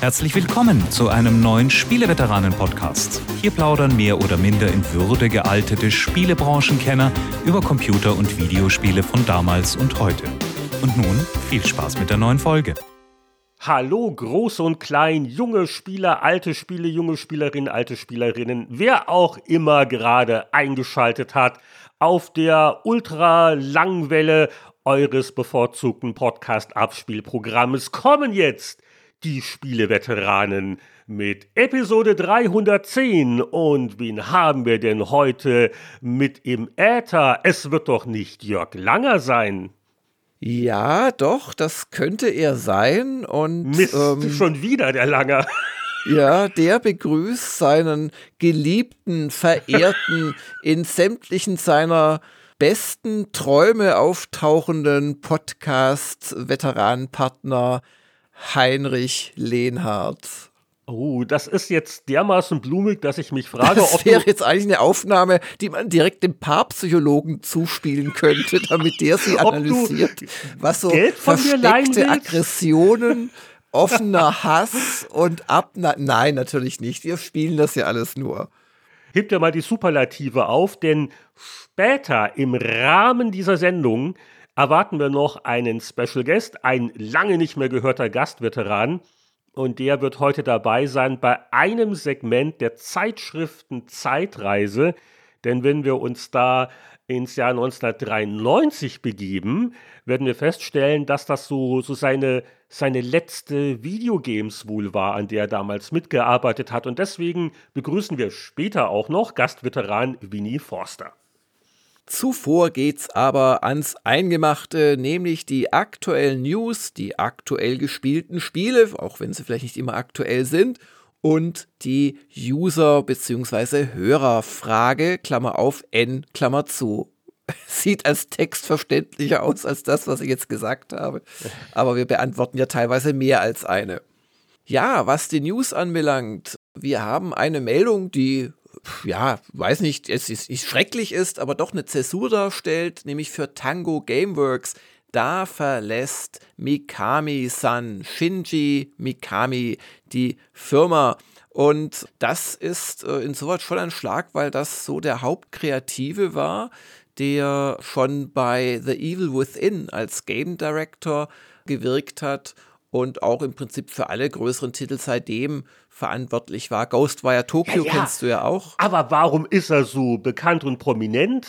Herzlich willkommen zu einem neuen Spieleveteranen-Podcast. Hier plaudern mehr oder minder in Würde gealtete Spielebranchenkenner über Computer- und Videospiele von damals und heute. Und nun viel Spaß mit der neuen Folge. Hallo, groß und klein, junge Spieler, alte Spiele, junge Spielerinnen, alte Spielerinnen, wer auch immer gerade eingeschaltet hat auf der Ultra-Langwelle eures bevorzugten Podcast-Abspielprogrammes kommen jetzt die Spieleveteranen mit Episode 310. Und wen haben wir denn heute mit im Äther? Es wird doch nicht Jörg Langer sein. Ja, doch, das könnte er sein. Und Mist, ähm, schon wieder der Langer. Ja, der begrüßt seinen geliebten, verehrten, in sämtlichen seiner besten Träume auftauchenden Podcast-Veteranenpartner Heinrich Lehnhardt. Oh, das ist jetzt dermaßen blumig, dass ich mich frage, das ob. Das wäre jetzt eigentlich eine Aufnahme, die man direkt dem Paarpsychologen zuspielen könnte, damit der sie analysiert, was so versteckte Aggressionen, offener Hass und Abna. Nein, natürlich nicht. Wir spielen das ja alles nur. Hebt ja mal die Superlative auf, denn später im Rahmen dieser Sendung erwarten wir noch einen Special Guest, ein lange nicht mehr gehörter Gastveteran. Und der wird heute dabei sein bei einem Segment der Zeitschriften Zeitreise. Denn wenn wir uns da ins Jahr 1993 begeben, werden wir feststellen, dass das so, so seine, seine letzte Videogames wohl war, an der er damals mitgearbeitet hat. Und deswegen begrüßen wir später auch noch Gastveteran Winnie Forster. Zuvor geht's aber ans Eingemachte, nämlich die aktuellen News, die aktuell gespielten Spiele, auch wenn sie vielleicht nicht immer aktuell sind, und die User- bzw. Hörerfrage, Klammer auf, N, Klammer zu. Sieht als Text verständlicher aus als das, was ich jetzt gesagt habe. Aber wir beantworten ja teilweise mehr als eine. Ja, was die News anbelangt, wir haben eine Meldung, die ja, weiß nicht, es ist, ist schrecklich ist, aber doch eine Zäsur darstellt, nämlich für Tango Gameworks. Da verlässt Mikami-san, Shinji Mikami, die Firma. Und das ist äh, insoweit schon ein Schlag, weil das so der Hauptkreative war, der schon bei The Evil Within als Game Director gewirkt hat und auch im Prinzip für alle größeren Titel seitdem verantwortlich war. Ghostwire Tokyo ja, ja. kennst du ja auch. Aber warum ist er so bekannt und prominent?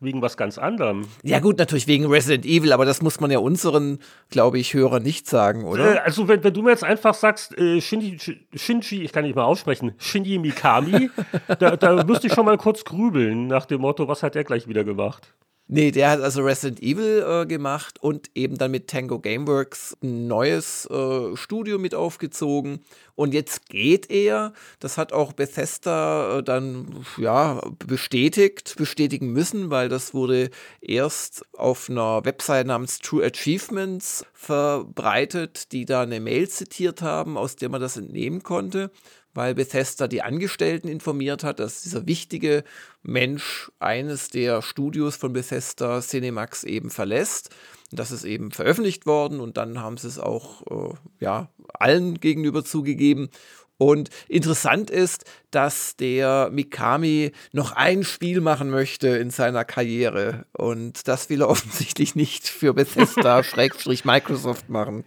Wegen was ganz anderem. Ja, gut, natürlich wegen Resident Evil, aber das muss man ja unseren, glaube ich, Hörern nicht sagen, oder? Äh, also, wenn, wenn, du mir jetzt einfach sagst, äh, Shinji, Shinji, ich kann nicht mal aussprechen, Shinji Mikami, da, da müsste ich schon mal kurz grübeln nach dem Motto, was hat er gleich wieder gemacht? Nee, der hat also Resident Evil äh, gemacht und eben dann mit Tango Gameworks ein neues äh, Studio mit aufgezogen. Und jetzt geht er, das hat auch Bethesda äh, dann ja bestätigt, bestätigen müssen, weil das wurde erst auf einer Website namens True Achievements verbreitet, die da eine Mail zitiert haben, aus der man das entnehmen konnte weil Bethesda die Angestellten informiert hat, dass dieser wichtige Mensch eines der Studios von Bethesda, Cinemax, eben verlässt. Das ist eben veröffentlicht worden und dann haben sie es auch äh, ja, allen gegenüber zugegeben. Und interessant ist, dass der Mikami noch ein Spiel machen möchte in seiner Karriere. Und das will er offensichtlich nicht für Bethesda-Microsoft machen.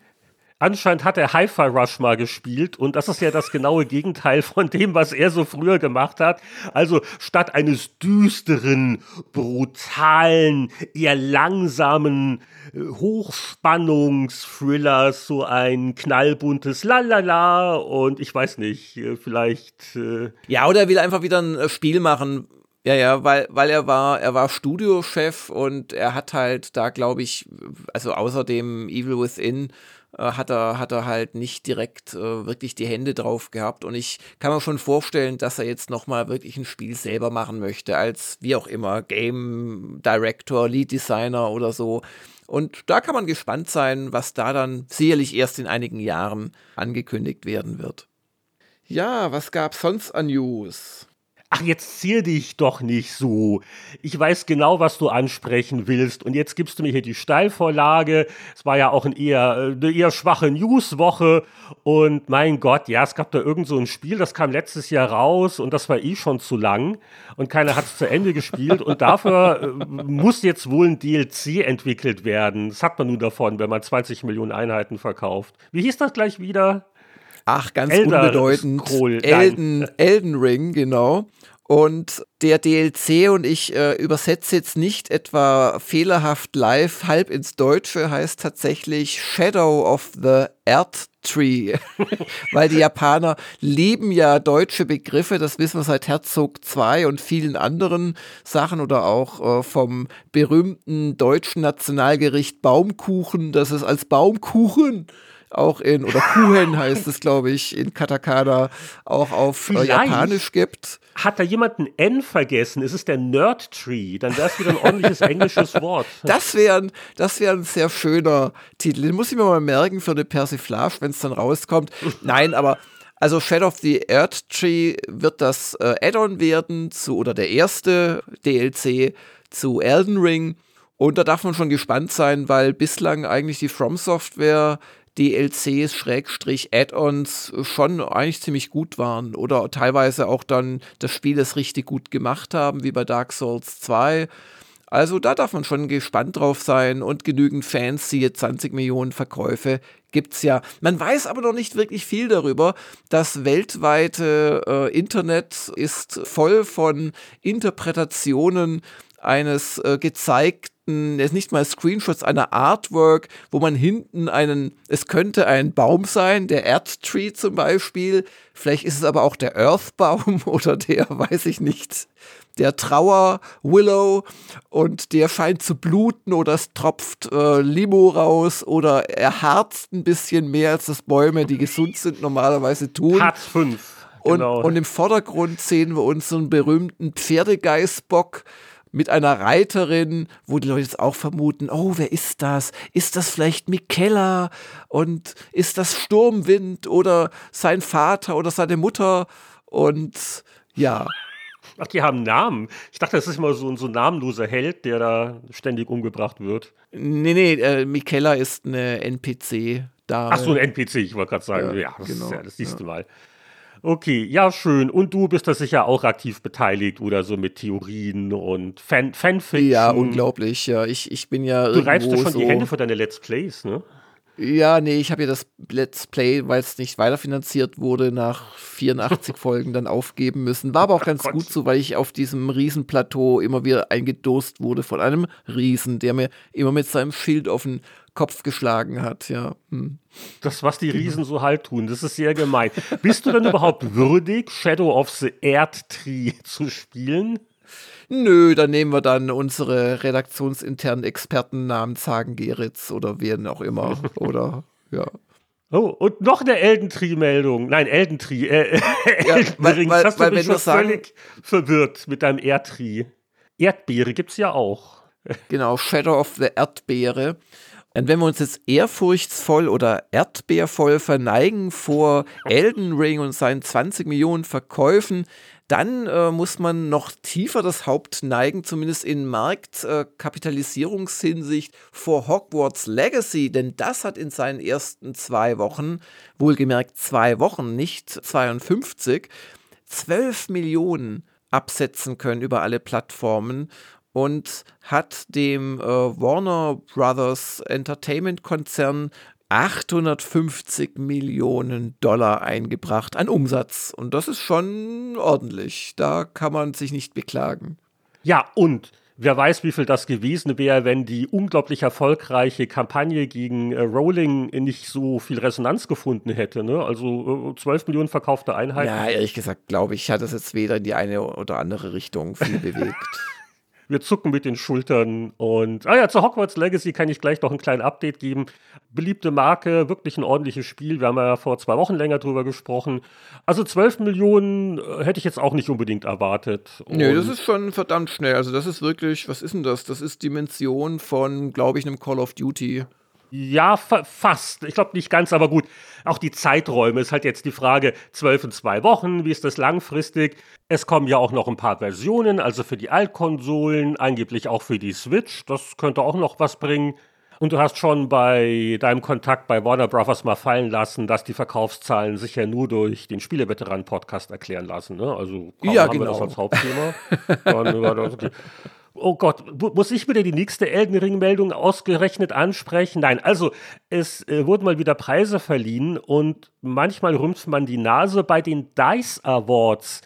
Anscheinend hat er Hi-Fi Rush mal gespielt und das ist ja das genaue Gegenteil von dem, was er so früher gemacht hat. Also statt eines düsteren, brutalen, eher langsamen äh, Hochspannungsthrillers, so ein knallbuntes Lalala und ich weiß nicht, äh, vielleicht. Äh ja, oder er will einfach wieder ein Spiel machen, ja, ja, weil, weil er war, er war Studiochef und er hat halt da, glaube ich, also außer dem Evil Within äh, hat, er, hat er halt nicht direkt äh, wirklich die Hände drauf gehabt. Und ich kann mir schon vorstellen, dass er jetzt nochmal wirklich ein Spiel selber machen möchte, als wie auch immer, Game Director, Lead Designer oder so. Und da kann man gespannt sein, was da dann sicherlich erst in einigen Jahren angekündigt werden wird. Ja, was gab's sonst an News? Ach, jetzt zier dich doch nicht so. Ich weiß genau, was du ansprechen willst. Und jetzt gibst du mir hier die Steilvorlage. Es war ja auch ein eher, eine eher schwache Newswoche. Und mein Gott, ja, es gab da irgend so ein Spiel, das kam letztes Jahr raus und das war eh schon zu lang. Und keiner hat es zu Ende gespielt. Und dafür äh, muss jetzt wohl ein DLC entwickelt werden. Das hat man nun davon, wenn man 20 Millionen Einheiten verkauft. Wie hieß das gleich wieder? Ach, ganz Elder unbedeutend. Scroll, Elden, Elden Ring, genau. Und der DLC, und ich äh, übersetze jetzt nicht etwa fehlerhaft live, halb ins Deutsche, heißt tatsächlich Shadow of the Earth Tree. Weil die Japaner lieben ja deutsche Begriffe, das wissen wir seit Herzog 2 und vielen anderen Sachen oder auch äh, vom berühmten deutschen Nationalgericht Baumkuchen, das es als Baumkuchen auch in, oder Kuhen heißt es, glaube ich, in Katakana auch auf äh, Japanisch gibt. Hat da jemand ein N vergessen? Ist es der Nerd Tree? Dann wäre es wieder ein ordentliches englisches Wort. Das wäre das wär ein sehr schöner Titel. Den muss ich mir mal merken für eine Persiflage, wenn es dann rauskommt. Nein, aber also Shadow of the Earth Tree wird das äh, Add-on werden zu, oder der erste DLC zu Elden Ring. Und da darf man schon gespannt sein, weil bislang eigentlich die From Software DLCs, Schrägstrich, Add-ons schon eigentlich ziemlich gut waren oder teilweise auch dann das Spiel es richtig gut gemacht haben, wie bei Dark Souls 2. Also da darf man schon gespannt drauf sein und genügend Fans, siehe 20 Millionen Verkäufe, gibt's ja. Man weiß aber noch nicht wirklich viel darüber. Das weltweite äh, Internet ist voll von Interpretationen eines äh, gezeigten, jetzt nicht mal Screenshots einer Artwork, wo man hinten einen, es könnte ein Baum sein, der Erdtree zum Beispiel, vielleicht ist es aber auch der Earthbaum oder der, weiß ich nicht, der Trauer Willow und der scheint zu bluten oder es tropft äh, Limo raus oder er harzt ein bisschen mehr als das Bäume, die gesund sind, normalerweise tun. Harz 5. Genau. Und, und im Vordergrund sehen wir uns so einen berühmten Pferdegeißbock, mit einer Reiterin, wo die Leute jetzt auch vermuten, oh, wer ist das? Ist das vielleicht Mikella? Und ist das Sturmwind oder sein Vater oder seine Mutter? Und ja. Ach, die haben Namen. Ich dachte, das ist immer so, so ein namenloser Held, der da ständig umgebracht wird. Nee, nee, äh, Mikella ist eine NPC. Ach so, ein NPC, ich wollte gerade sagen. Ja, ja, das, genau, ja, das siehst ja. mal. Okay, ja, schön. Und du bist da sicher auch aktiv beteiligt oder so mit Theorien und Fan Fanfiction. Ja, unglaublich. Ja, ich, ich bin ja. Du reibst dir schon so die Hände für deine Let's Plays, ne? Ja, nee, ich habe ja das Let's Play, weil es nicht weiterfinanziert wurde, nach 84 Folgen dann aufgeben müssen. War aber auch ganz gut so, weil ich auf diesem Riesenplateau immer wieder eingedost wurde von einem Riesen, der mir immer mit seinem Schild auf den Kopf geschlagen hat, ja. Hm. Das, was die Riesen so halt tun, das ist sehr gemein. Bist du denn überhaupt würdig, Shadow of the Erdtree zu spielen? Nö, dann nehmen wir dann unsere redaktionsinternen Experten namens Hagen Geritz oder wen auch immer. oder ja. Oh, und noch eine Eldentree-Meldung. Nein, Eldentree. Äh, ja, Eldenring. Weil, weil, hast du weil, mich schon sagen, völlig verwirrt mit deinem Erdtree. Erdbeere gibt's ja auch. genau, Shadow of the Erdbeere. Und wenn wir uns jetzt ehrfurchtsvoll oder erdbeervoll verneigen vor Elden Ring und seinen 20 Millionen Verkäufen, dann äh, muss man noch tiefer das Haupt neigen, zumindest in Marktkapitalisierungshinsicht, äh, vor Hogwarts Legacy, denn das hat in seinen ersten zwei Wochen, wohlgemerkt zwei Wochen, nicht 52, 12 Millionen absetzen können über alle Plattformen und hat dem äh, Warner Brothers Entertainment Konzern 850 Millionen Dollar eingebracht an Umsatz. Und das ist schon ordentlich. Da kann man sich nicht beklagen. Ja, und wer weiß, wie viel das gewesen wäre, wenn die unglaublich erfolgreiche Kampagne gegen äh, Rowling nicht so viel Resonanz gefunden hätte. Ne? Also äh, 12 Millionen verkaufte Einheiten. Ja, ehrlich gesagt, glaube ich, hat das jetzt weder in die eine oder andere Richtung viel bewegt. Wir zucken mit den Schultern. Und, ah ja, zu Hogwarts Legacy kann ich gleich noch einen kleinen Update geben. Beliebte Marke, wirklich ein ordentliches Spiel. Wir haben ja vor zwei Wochen länger drüber gesprochen. Also 12 Millionen äh, hätte ich jetzt auch nicht unbedingt erwartet. Und Nö, das ist schon verdammt schnell. Also das ist wirklich, was ist denn das? Das ist Dimension von, glaube ich, einem Call of Duty. Ja, fa fast. Ich glaube nicht ganz, aber gut. Auch die Zeiträume ist halt jetzt die Frage, zwölf und zwei Wochen, wie ist das langfristig? Es kommen ja auch noch ein paar Versionen, also für die Altkonsolen, angeblich auch für die Switch. Das könnte auch noch was bringen. Und du hast schon bei deinem Kontakt bei Warner Brothers mal fallen lassen, dass die Verkaufszahlen sich ja nur durch den Spieleveteranen-Podcast erklären lassen. Ne? Also kaum ja, haben genau. wir das genau. als Hauptthema. Dann okay. Oh Gott, muss ich wieder die nächste Elden Ring-Meldung ausgerechnet ansprechen? Nein, also es äh, wurden mal wieder Preise verliehen und manchmal rümpft man die Nase bei den DICE Awards.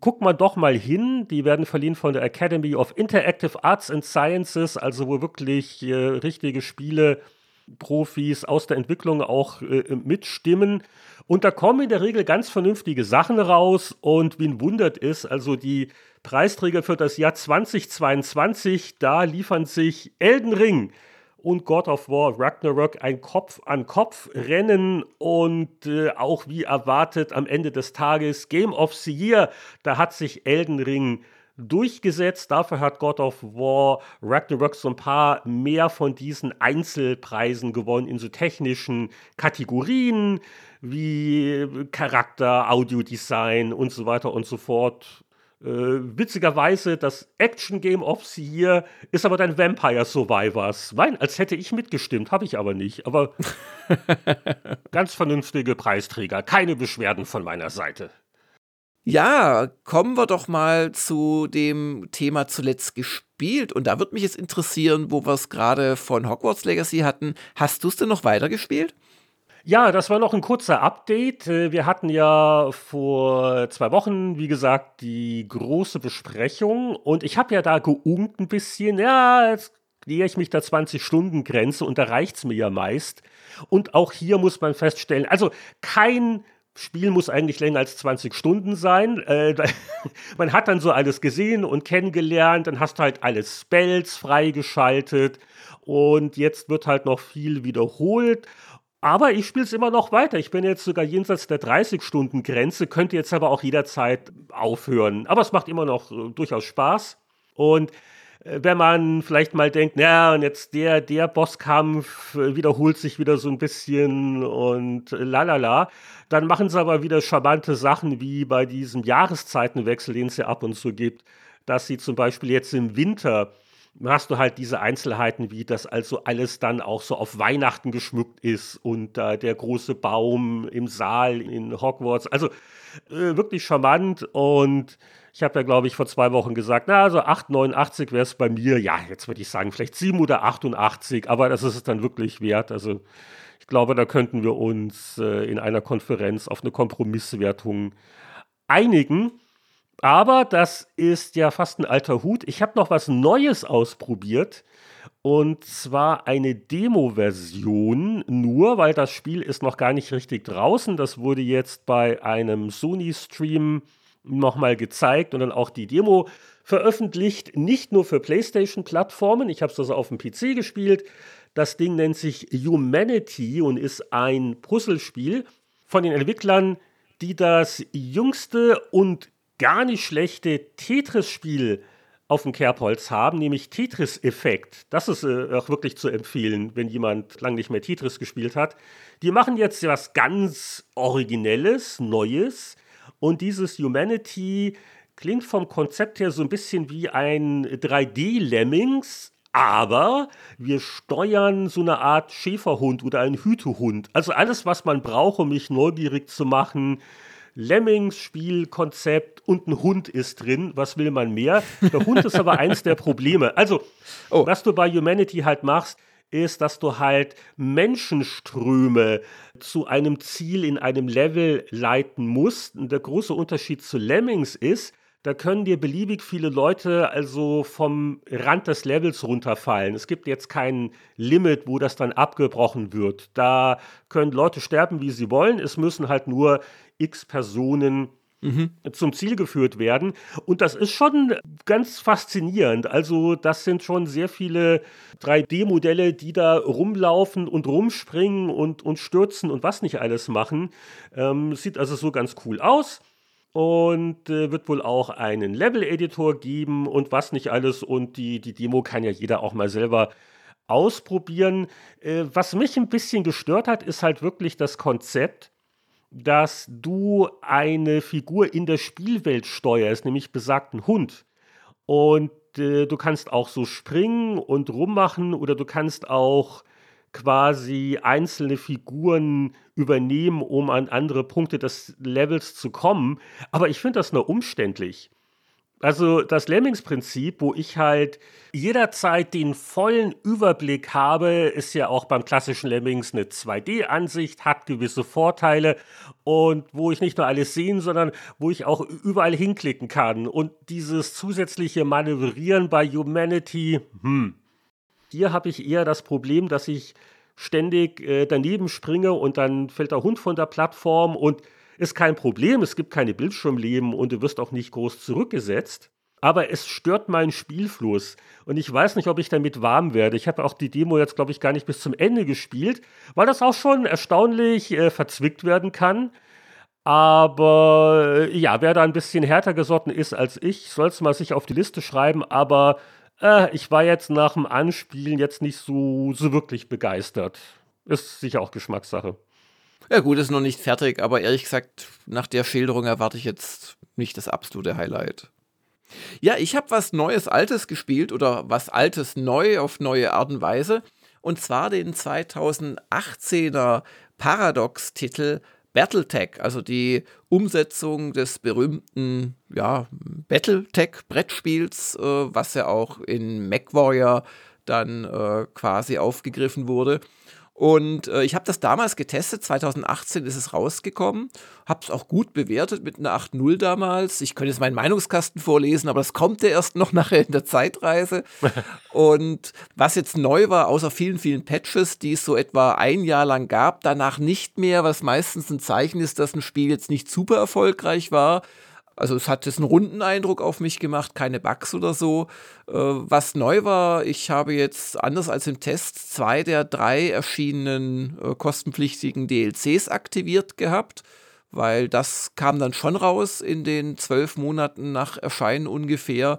Guck mal doch mal hin, die werden verliehen von der Academy of Interactive Arts and Sciences, also wo wirklich äh, richtige Spiele Profis aus der Entwicklung auch äh, mitstimmen. Und da kommen in der Regel ganz vernünftige Sachen raus. Und wen wundert ist, also die Preisträger für das Jahr 2022, da liefern sich Elden Ring und God of War Ragnarok ein Kopf-an-Kopf-Rennen und äh, auch wie erwartet am Ende des Tages Game of the Year. Da hat sich Elden Ring durchgesetzt. Dafür hat God of War Ragnarok so ein paar mehr von diesen Einzelpreisen gewonnen in so technischen Kategorien wie Charakter, Audiodesign und so weiter und so fort. Äh, witzigerweise, das Action Game of the Year ist aber dann Vampire Survivors. Nein, als hätte ich mitgestimmt, habe ich aber nicht. Aber ganz vernünftige Preisträger, keine Beschwerden von meiner Seite. Ja, kommen wir doch mal zu dem Thema zuletzt gespielt. Und da würde mich jetzt interessieren, wo wir es gerade von Hogwarts Legacy hatten. Hast du es denn noch weitergespielt? Ja, das war noch ein kurzer Update. Äh, wir hatten ja vor zwei Wochen, wie gesagt, die große Besprechung und ich habe ja da geungt ein bisschen. Ja, jetzt nähere ich mich der 20-Stunden-Grenze und da reicht es mir ja meist. Und auch hier muss man feststellen, also kein Spiel muss eigentlich länger als 20 Stunden sein. Äh, man hat dann so alles gesehen und kennengelernt, dann hast du halt alle Spells freigeschaltet und jetzt wird halt noch viel wiederholt. Aber ich spiele es immer noch weiter. Ich bin jetzt sogar jenseits der 30-Stunden-Grenze, könnte jetzt aber auch jederzeit aufhören. Aber es macht immer noch äh, durchaus Spaß. Und wenn man vielleicht mal denkt, na, und jetzt der, der Bosskampf äh, wiederholt sich wieder so ein bisschen und lalala, dann machen sie aber wieder charmante Sachen wie bei diesem Jahreszeitenwechsel, den es ja ab und zu gibt, dass sie zum Beispiel jetzt im Winter hast du halt diese Einzelheiten, wie das also alles dann auch so auf Weihnachten geschmückt ist und äh, der große Baum im Saal in Hogwarts. Also äh, wirklich charmant und ich habe ja, glaube ich, vor zwei Wochen gesagt, na, also 8,89 wäre es bei mir. Ja, jetzt würde ich sagen, vielleicht 7 oder 88, aber das ist es dann wirklich wert. Also ich glaube, da könnten wir uns äh, in einer Konferenz auf eine Kompromisswertung einigen. Aber das ist ja fast ein alter Hut. Ich habe noch was Neues ausprobiert. Und zwar eine Demo-Version, nur weil das Spiel ist noch gar nicht richtig draußen. Das wurde jetzt bei einem Sony-Stream nochmal gezeigt und dann auch die Demo veröffentlicht. Nicht nur für PlayStation-Plattformen. Ich habe es also auf dem PC gespielt. Das Ding nennt sich Humanity und ist ein Puzzlespiel von den Entwicklern, die das jüngste und gar nicht schlechte Tetris-Spiel auf dem Kerbholz haben, nämlich Tetris-Effekt. Das ist äh, auch wirklich zu empfehlen, wenn jemand lange nicht mehr Tetris gespielt hat. Die machen jetzt was ganz Originelles, Neues. Und dieses Humanity klingt vom Konzept her so ein bisschen wie ein 3D-Lemmings, aber wir steuern so eine Art Schäferhund oder einen Hütehund. Also alles, was man braucht, um mich neugierig zu machen, Lemmings-Spielkonzept und ein Hund ist drin. Was will man mehr? Der Hund ist aber eins der Probleme. Also, oh. was du bei Humanity halt machst, ist, dass du halt Menschenströme zu einem Ziel in einem Level leiten musst. Und der große Unterschied zu Lemmings ist, da können dir beliebig viele Leute also vom Rand des Levels runterfallen. Es gibt jetzt kein Limit, wo das dann abgebrochen wird. Da können Leute sterben, wie sie wollen. Es müssen halt nur x Personen mhm. zum Ziel geführt werden. Und das ist schon ganz faszinierend. Also das sind schon sehr viele 3D-Modelle, die da rumlaufen und rumspringen und, und stürzen und was nicht alles machen. Ähm, sieht also so ganz cool aus und äh, wird wohl auch einen Level-Editor geben und was nicht alles. Und die, die Demo kann ja jeder auch mal selber ausprobieren. Äh, was mich ein bisschen gestört hat, ist halt wirklich das Konzept, dass du eine Figur in der Spielwelt steuerst, nämlich besagten Hund. Und äh, du kannst auch so springen und rummachen oder du kannst auch quasi einzelne Figuren übernehmen, um an andere Punkte des Levels zu kommen. Aber ich finde das nur umständlich. Also das Lemmings-Prinzip, wo ich halt jederzeit den vollen Überblick habe, ist ja auch beim klassischen Lemmings eine 2D-Ansicht, hat gewisse Vorteile und wo ich nicht nur alles sehen, sondern wo ich auch überall hinklicken kann. Und dieses zusätzliche Manövrieren bei Humanity, hm. Hier habe ich eher das Problem, dass ich ständig äh, daneben springe und dann fällt der Hund von der Plattform und ist kein Problem, es gibt keine Bildschirmleben und du wirst auch nicht groß zurückgesetzt. Aber es stört meinen Spielfluss und ich weiß nicht, ob ich damit warm werde. Ich habe auch die Demo jetzt, glaube ich, gar nicht bis zum Ende gespielt, weil das auch schon erstaunlich äh, verzwickt werden kann. Aber äh, ja, wer da ein bisschen härter gesotten ist als ich, soll es mal sich auf die Liste schreiben. Aber äh, ich war jetzt nach dem Anspielen jetzt nicht so, so wirklich begeistert. Ist sicher auch Geschmackssache. Ja gut, ist noch nicht fertig, aber ehrlich gesagt, nach der Schilderung erwarte ich jetzt nicht das absolute Highlight. Ja, ich habe was Neues, Altes gespielt oder was Altes neu auf neue Art und Weise. Und zwar den 2018er Paradox-Titel Battletech, also die Umsetzung des berühmten ja, Battletech-Brettspiels, äh, was ja auch in MacWarrior dann äh, quasi aufgegriffen wurde. Und äh, ich habe das damals getestet, 2018 ist es rausgekommen, habe es auch gut bewertet mit einer 8.0 damals. Ich könnte jetzt meinen Meinungskasten vorlesen, aber das kommt ja erst noch nachher in der Zeitreise. Und was jetzt neu war, außer vielen, vielen Patches, die es so etwa ein Jahr lang gab, danach nicht mehr, was meistens ein Zeichen ist, dass ein Spiel jetzt nicht super erfolgreich war, also es hat jetzt einen runden Eindruck auf mich gemacht, keine Bugs oder so. Äh, was neu war, ich habe jetzt anders als im Test zwei der drei erschienenen äh, kostenpflichtigen DLCs aktiviert gehabt, weil das kam dann schon raus in den zwölf Monaten nach Erscheinen ungefähr.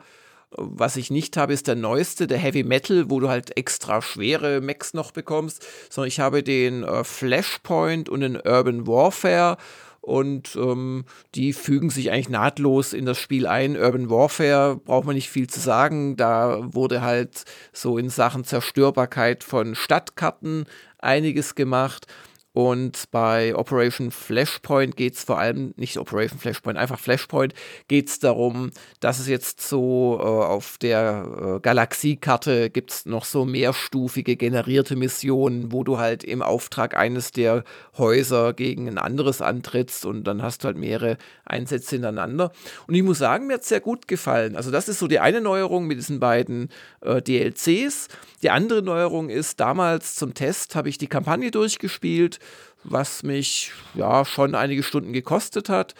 Was ich nicht habe, ist der neueste, der Heavy Metal, wo du halt extra schwere Mechs noch bekommst, sondern ich habe den äh, Flashpoint und den Urban Warfare und ähm, die fügen sich eigentlich nahtlos in das Spiel ein. Urban Warfare braucht man nicht viel zu sagen. Da wurde halt so in Sachen Zerstörbarkeit von Stadtkarten einiges gemacht. Und bei Operation Flashpoint geht es vor allem, nicht Operation Flashpoint, einfach Flashpoint, geht es darum, dass es jetzt so äh, auf der äh, Galaxiekarte gibt es noch so mehrstufige generierte Missionen, wo du halt im Auftrag eines der Häuser gegen ein anderes antrittst und dann hast du halt mehrere Einsätze hintereinander. Und ich muss sagen, mir hat es sehr gut gefallen. Also das ist so die eine Neuerung mit diesen beiden äh, DLCs. Die andere Neuerung ist, damals zum Test habe ich die Kampagne durchgespielt was mich ja schon einige Stunden gekostet hat.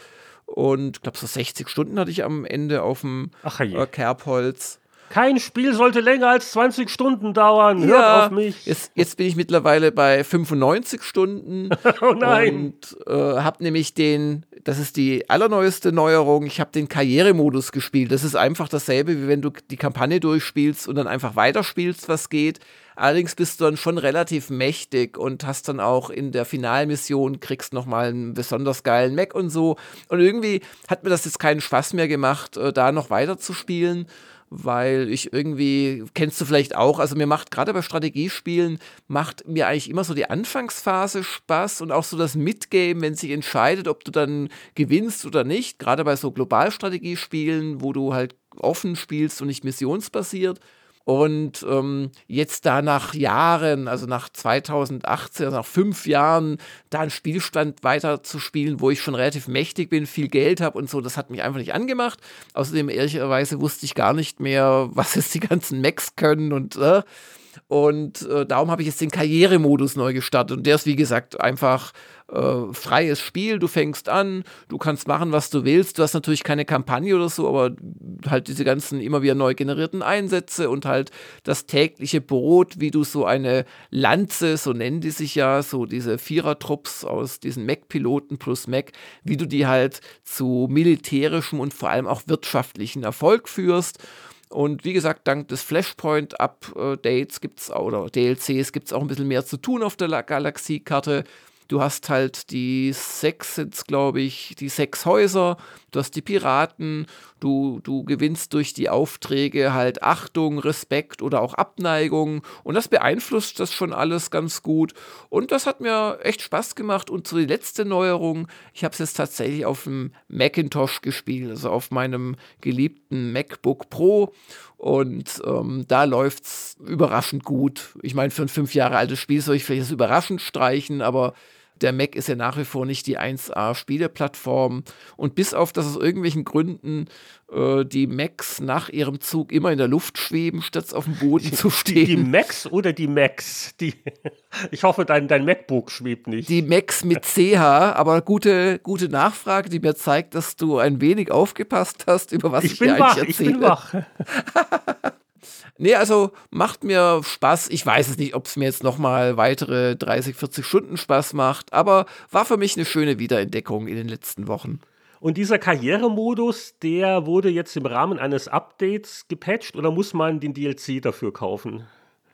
Und ich glaube, so 60 Stunden hatte ich am Ende auf dem äh, Kerbholz. Kein Spiel sollte länger als 20 Stunden dauern. Hört ja, auf mich. Jetzt, jetzt, bin ich mittlerweile bei 95 Stunden. oh nein. Und äh, habe nämlich den, das ist die allerneueste Neuerung, ich habe den Karrieremodus gespielt. Das ist einfach dasselbe, wie wenn du die Kampagne durchspielst und dann einfach weiterspielst, was geht. Allerdings bist du dann schon relativ mächtig und hast dann auch in der Finalmission kriegst noch mal einen besonders geilen Mac und so. Und irgendwie hat mir das jetzt keinen Spaß mehr gemacht, äh, da noch weiter zu spielen weil ich irgendwie, kennst du vielleicht auch, also mir macht gerade bei Strategiespielen, macht mir eigentlich immer so die Anfangsphase Spaß und auch so das Midgame, wenn sich entscheidet, ob du dann gewinnst oder nicht, gerade bei so Globalstrategiespielen, wo du halt offen spielst und nicht missionsbasiert. Und ähm, jetzt da nach Jahren, also nach 2018, also nach fünf Jahren, da einen Spielstand weiter zu spielen, wo ich schon relativ mächtig bin, viel Geld habe und so, das hat mich einfach nicht angemacht. Außerdem, ehrlicherweise, wusste ich gar nicht mehr, was jetzt die ganzen Macs können und äh, und äh, darum habe ich jetzt den Karrieremodus neu gestartet. Und der ist, wie gesagt, einfach äh, freies Spiel. Du fängst an, du kannst machen, was du willst. Du hast natürlich keine Kampagne oder so, aber halt diese ganzen immer wieder neu generierten Einsätze und halt das tägliche Brot, wie du so eine Lanze, so nennen die sich ja, so diese Vierertrupps aus diesen Mac-Piloten plus Mac, wie du die halt zu militärischem und vor allem auch wirtschaftlichen Erfolg führst. Und wie gesagt, dank des Flashpoint-Updates gibt's auch, oder DLCs gibt es auch ein bisschen mehr zu tun auf der Galaxiekarte. Du hast halt die sechs, sind glaube ich, die sechs Häuser, du hast die Piraten, du, du gewinnst durch die Aufträge halt Achtung, Respekt oder auch Abneigung und das beeinflusst das schon alles ganz gut und das hat mir echt Spaß gemacht und zur letzte Neuerung, ich habe es jetzt tatsächlich auf dem Macintosh gespielt, also auf meinem geliebten MacBook Pro und ähm, da läuft es überraschend gut. Ich meine, für ein fünf Jahre altes Spiel soll ich vielleicht das überraschend streichen, aber der Mac ist ja nach wie vor nicht die 1A-Spieleplattform. Und bis auf, dass aus irgendwelchen Gründen äh, die Macs nach ihrem Zug immer in der Luft schweben, statt auf dem Boden zu stehen. Die, die Macs oder die Macs? Die, ich hoffe, dein, dein MacBook schwebt nicht. Die Macs mit CH, aber gute, gute Nachfrage, die mir zeigt, dass du ein wenig aufgepasst hast, über was ich, ich bin hier wach, eigentlich erzähle. Ich bin wach. Nee, also macht mir Spaß. Ich weiß es nicht, ob es mir jetzt nochmal weitere 30, 40 Stunden Spaß macht, aber war für mich eine schöne Wiederentdeckung in den letzten Wochen. Und dieser Karrieremodus, der wurde jetzt im Rahmen eines Updates gepatcht oder muss man den DLC dafür kaufen?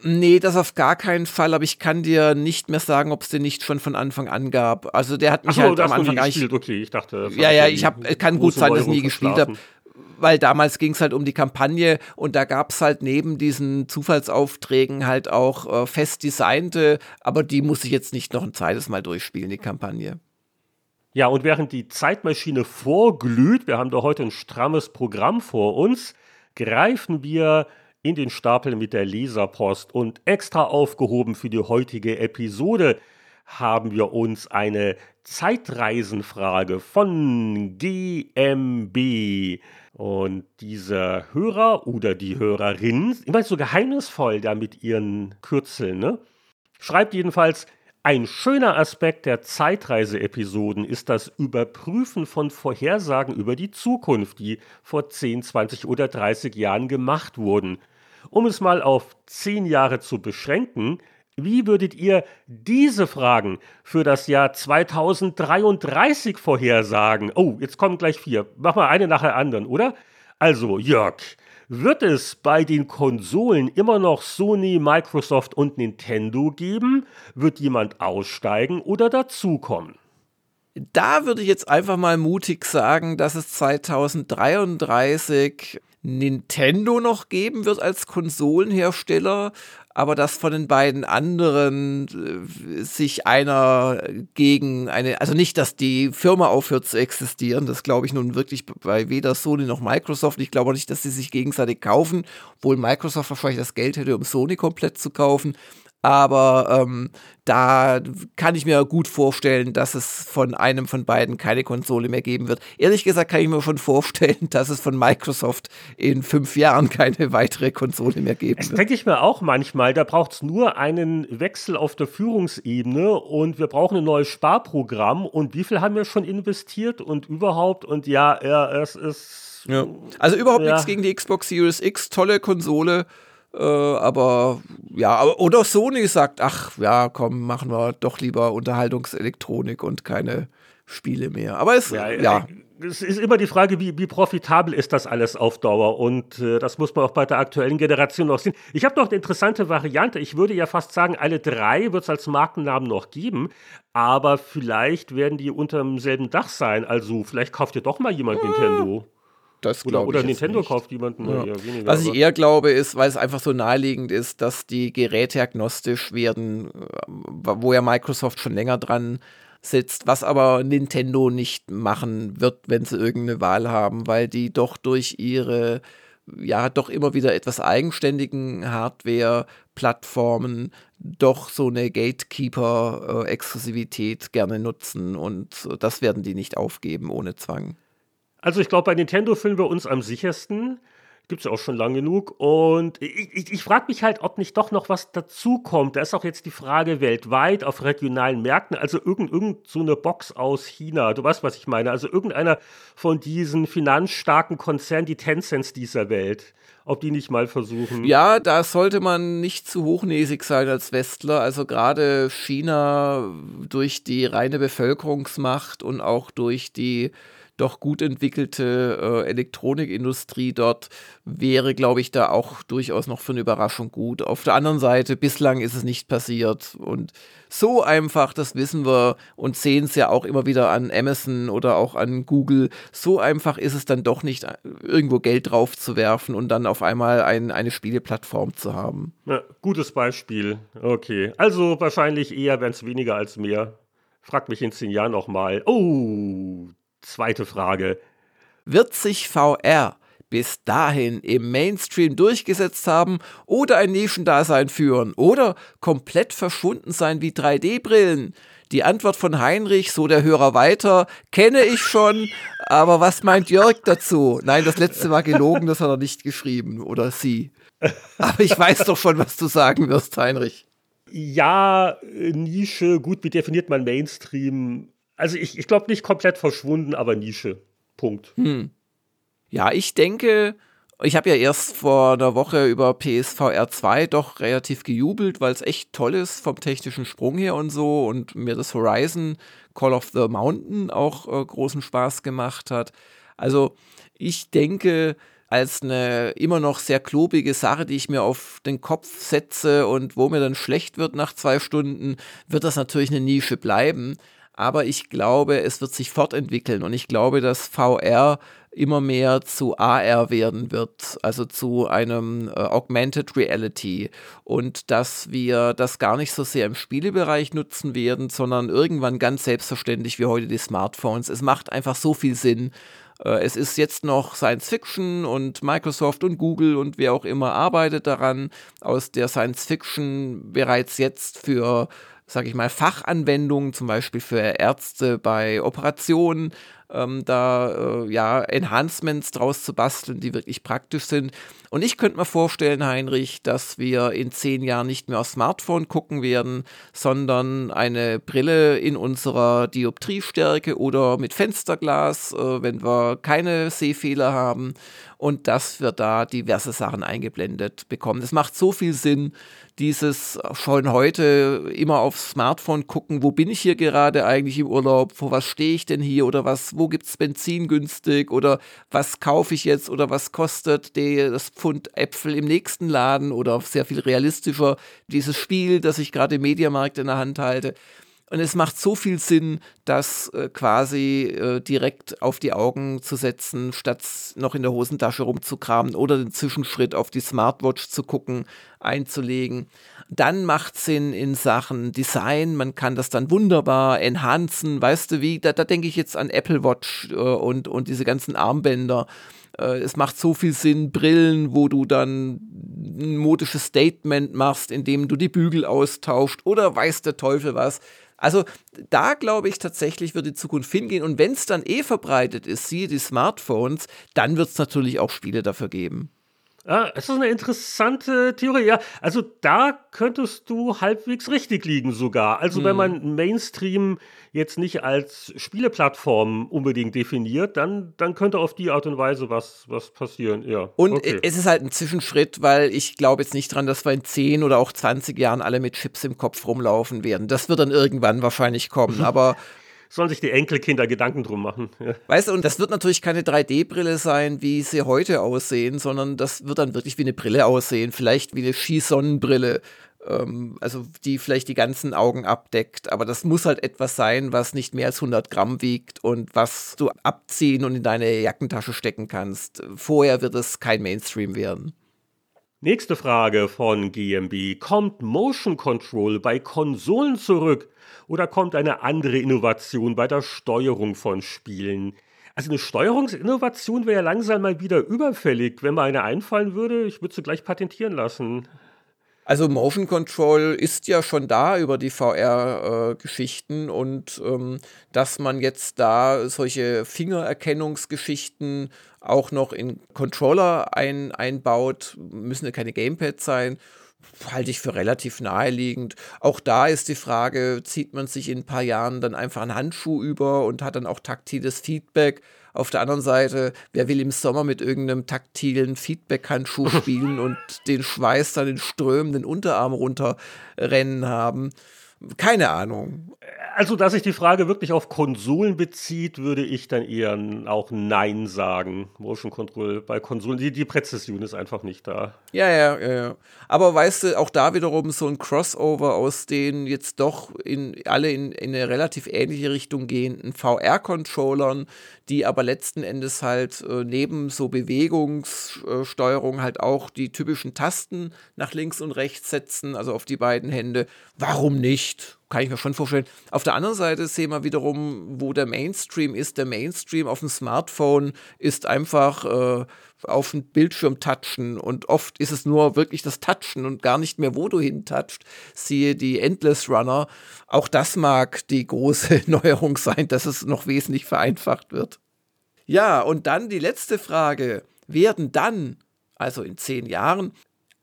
Nee, das auf gar keinen Fall, aber ich kann dir nicht mehr sagen, ob es den nicht schon von Anfang an gab. Also der hat mich so, halt am Anfang gar nicht. Okay, ich dachte. Ja, ja, ich habe kann gut sein, dass ich nie gespielt habe weil damals ging es halt um die Kampagne und da gab es halt neben diesen Zufallsaufträgen halt auch äh, fest designte, aber die muss ich jetzt nicht noch ein zweites Mal durchspielen, die Kampagne. Ja, und während die Zeitmaschine vorglüht, wir haben da heute ein strammes Programm vor uns, greifen wir in den Stapel mit der Leserpost und extra aufgehoben für die heutige Episode haben wir uns eine Zeitreisenfrage von GMB und dieser Hörer oder die Hörerin, immer so geheimnisvoll da mit ihren Kürzeln, ne? schreibt jedenfalls, ein schöner Aspekt der Zeitreise-Episoden ist das Überprüfen von Vorhersagen über die Zukunft, die vor 10, 20 oder 30 Jahren gemacht wurden. Um es mal auf 10 Jahre zu beschränken, wie würdet ihr diese Fragen für das Jahr 2033 vorhersagen? Oh, jetzt kommen gleich vier. Mach mal eine nach der anderen, oder? Also, Jörg, wird es bei den Konsolen immer noch Sony, Microsoft und Nintendo geben? Wird jemand aussteigen oder dazukommen? Da würde ich jetzt einfach mal mutig sagen, dass es 2033 Nintendo noch geben wird als Konsolenhersteller, aber dass von den beiden anderen äh, sich einer gegen eine, also nicht, dass die Firma aufhört zu existieren, das glaube ich nun wirklich bei weder Sony noch Microsoft. Ich glaube auch nicht, dass sie sich gegenseitig kaufen, obwohl Microsoft wahrscheinlich das Geld hätte, um Sony komplett zu kaufen. Aber ähm, da kann ich mir gut vorstellen, dass es von einem von beiden keine Konsole mehr geben wird. Ehrlich gesagt kann ich mir schon vorstellen, dass es von Microsoft in fünf Jahren keine weitere Konsole mehr geben das wird. Das denke ich mir auch manchmal. Da braucht es nur einen Wechsel auf der Führungsebene und wir brauchen ein neues Sparprogramm. Und wie viel haben wir schon investiert und überhaupt? Und ja, ja es ist. Ja. Also überhaupt ja. nichts gegen die Xbox Series X, tolle Konsole. Äh, aber ja, aber, oder Sony sagt, ach ja, komm, machen wir doch lieber Unterhaltungselektronik und keine Spiele mehr. Aber es, ja. ja. Es ist immer die Frage, wie, wie profitabel ist das alles auf Dauer? Und äh, das muss man auch bei der aktuellen Generation noch sehen. Ich habe noch eine interessante Variante. Ich würde ja fast sagen, alle drei wird es als Markennamen noch geben. Aber vielleicht werden die unter demselben Dach sein. Also vielleicht kauft ihr doch mal jemand hm. Nintendo. Das oder oder Nintendo kauft jemanden ja. eher weniger. Was ich eher glaube, ist, weil es einfach so naheliegend ist, dass die Geräte agnostisch werden, wo ja Microsoft schon länger dran sitzt, was aber Nintendo nicht machen wird, wenn sie irgendeine Wahl haben, weil die doch durch ihre ja doch immer wieder etwas eigenständigen Hardware-Plattformen doch so eine Gatekeeper-Exklusivität gerne nutzen und das werden die nicht aufgeben ohne Zwang. Also ich glaube, bei Nintendo fühlen wir uns am sichersten. Gibt es ja auch schon lang genug. Und ich, ich, ich frage mich halt, ob nicht doch noch was dazukommt. Da ist auch jetzt die Frage weltweit auf regionalen Märkten. Also irgend, irgend so eine Box aus China. Du weißt, was ich meine. Also irgendeiner von diesen finanzstarken Konzernen, die Tencents dieser Welt. Ob die nicht mal versuchen. Ja, da sollte man nicht zu hochnäsig sein als Westler. Also gerade China durch die reine Bevölkerungsmacht und auch durch die doch gut entwickelte äh, Elektronikindustrie dort wäre, glaube ich, da auch durchaus noch für eine Überraschung gut. Auf der anderen Seite, bislang ist es nicht passiert und so einfach, das wissen wir und sehen es ja auch immer wieder an Amazon oder auch an Google, so einfach ist es dann doch nicht, irgendwo Geld drauf zu werfen und dann auf einmal ein, eine Spieleplattform zu haben. Ja, gutes Beispiel. Okay. Also wahrscheinlich eher werden es weniger als mehr. Frag mich in zehn Jahren nochmal. Oh, zweite Frage. Wird sich VR bis dahin im Mainstream durchgesetzt haben oder ein Nischendasein führen oder komplett verschwunden sein wie 3D-Brillen? Die Antwort von Heinrich, so der Hörer weiter, kenne ich schon, aber was meint Jörg dazu? Nein, das letzte war gelogen, das hat er nicht geschrieben oder sie. Aber ich weiß doch schon, was du sagen wirst, Heinrich. Ja, Nische, gut, wie definiert man Mainstream? Also ich, ich glaube nicht komplett verschwunden, aber Nische. Punkt. Hm. Ja, ich denke, ich habe ja erst vor einer Woche über PSVR 2 doch relativ gejubelt, weil es echt toll ist vom technischen Sprung her und so und mir das Horizon Call of the Mountain auch äh, großen Spaß gemacht hat. Also ich denke, als eine immer noch sehr klobige Sache, die ich mir auf den Kopf setze und wo mir dann schlecht wird nach zwei Stunden, wird das natürlich eine Nische bleiben. Aber ich glaube, es wird sich fortentwickeln und ich glaube, dass VR immer mehr zu AR werden wird, also zu einem äh, Augmented Reality und dass wir das gar nicht so sehr im Spielebereich nutzen werden, sondern irgendwann ganz selbstverständlich wie heute die Smartphones. Es macht einfach so viel Sinn. Äh, es ist jetzt noch Science Fiction und Microsoft und Google und wer auch immer arbeitet daran, aus der Science Fiction bereits jetzt für sage ich mal, Fachanwendungen, zum Beispiel für Ärzte bei Operationen, ähm, da äh, ja Enhancements draus zu basteln, die wirklich praktisch sind. Und ich könnte mir vorstellen, Heinrich, dass wir in zehn Jahren nicht mehr aufs Smartphone gucken werden, sondern eine Brille in unserer Dioptriestärke oder mit Fensterglas, äh, wenn wir keine Sehfehler haben und dass wir da diverse Sachen eingeblendet bekommen. Es macht so viel Sinn, dieses schon heute immer aufs Smartphone gucken, wo bin ich hier gerade eigentlich im Urlaub, vor was stehe ich denn hier oder was, wo gibt es Benzin günstig oder was kaufe ich jetzt oder was kostet die, das Pfund Äpfel im nächsten Laden oder sehr viel realistischer dieses Spiel, das ich gerade im Mediamarkt in der Hand halte. Und es macht so viel Sinn, das äh, quasi äh, direkt auf die Augen zu setzen, statt noch in der Hosentasche rumzukramen oder den Zwischenschritt auf die Smartwatch zu gucken, einzulegen. Dann macht Sinn in Sachen Design. Man kann das dann wunderbar enhancen. Weißt du wie? Da, da denke ich jetzt an Apple Watch äh, und, und diese ganzen Armbänder äh, es macht so viel Sinn, Brillen, wo du dann ein modisches Statement machst, indem du die Bügel austauscht oder weiß der Teufel was. Also da glaube ich tatsächlich wird die Zukunft hingehen. Und wenn es dann eh verbreitet ist, siehe die Smartphones, dann wird es natürlich auch Spiele dafür geben. Ah, es ist eine interessante Theorie. Ja, also da könntest du halbwegs richtig liegen sogar. Also hm. wenn man Mainstream jetzt nicht als Spieleplattform unbedingt definiert, dann, dann könnte auf die Art und Weise was, was passieren. Ja. Und okay. es ist halt ein Zwischenschritt, weil ich glaube jetzt nicht dran, dass wir in 10 oder auch 20 Jahren alle mit Chips im Kopf rumlaufen werden. Das wird dann irgendwann wahrscheinlich kommen. Aber sollen sich die Enkelkinder Gedanken drum machen. Ja. Weißt du, und das wird natürlich keine 3D-Brille sein, wie sie heute aussehen, sondern das wird dann wirklich wie eine Brille aussehen. Vielleicht wie eine Skisonnenbrille, ähm, also die vielleicht die ganzen Augen abdeckt. Aber das muss halt etwas sein, was nicht mehr als 100 Gramm wiegt und was du abziehen und in deine Jackentasche stecken kannst. Vorher wird es kein Mainstream werden. Nächste Frage von GMB. Kommt Motion Control bei Konsolen zurück oder kommt eine andere Innovation bei der Steuerung von Spielen? Also eine Steuerungsinnovation wäre ja langsam mal wieder überfällig. Wenn mir eine einfallen würde, ich würde sie gleich patentieren lassen. Also Motion Control ist ja schon da über die VR-Geschichten äh, und ähm, dass man jetzt da solche Fingererkennungsgeschichten auch noch in Controller ein, einbaut, müssen ja keine Gamepads sein, halte ich für relativ naheliegend. Auch da ist die Frage, zieht man sich in ein paar Jahren dann einfach einen Handschuh über und hat dann auch taktiles Feedback? Auf der anderen Seite, wer will im Sommer mit irgendeinem taktilen Feedback-Handschuh spielen und den Schweiß dann in strömenden Unterarm runterrennen haben? Keine Ahnung. Also, dass sich die Frage wirklich auf Konsolen bezieht, würde ich dann eher auch Nein sagen. Motion Control bei Konsolen, die, die Präzision ist einfach nicht da. Ja, ja, ja, ja. Aber weißt du, auch da wiederum so ein Crossover aus den jetzt doch in, alle in, in eine relativ ähnliche Richtung gehenden VR-Controllern, die aber letzten Endes halt äh, neben so Bewegungssteuerung halt auch die typischen Tasten nach links und rechts setzen, also auf die beiden Hände. Warum nicht? Kann ich mir schon vorstellen. Auf der anderen Seite sehen wir wiederum, wo der Mainstream ist. Der Mainstream auf dem Smartphone ist einfach äh, auf den Bildschirm touchen und oft ist es nur wirklich das Touchen und gar nicht mehr, wo du hintouchst. Siehe die Endless Runner. Auch das mag die große Neuerung sein, dass es noch wesentlich vereinfacht wird. Ja, und dann die letzte Frage. Werden dann, also in zehn Jahren,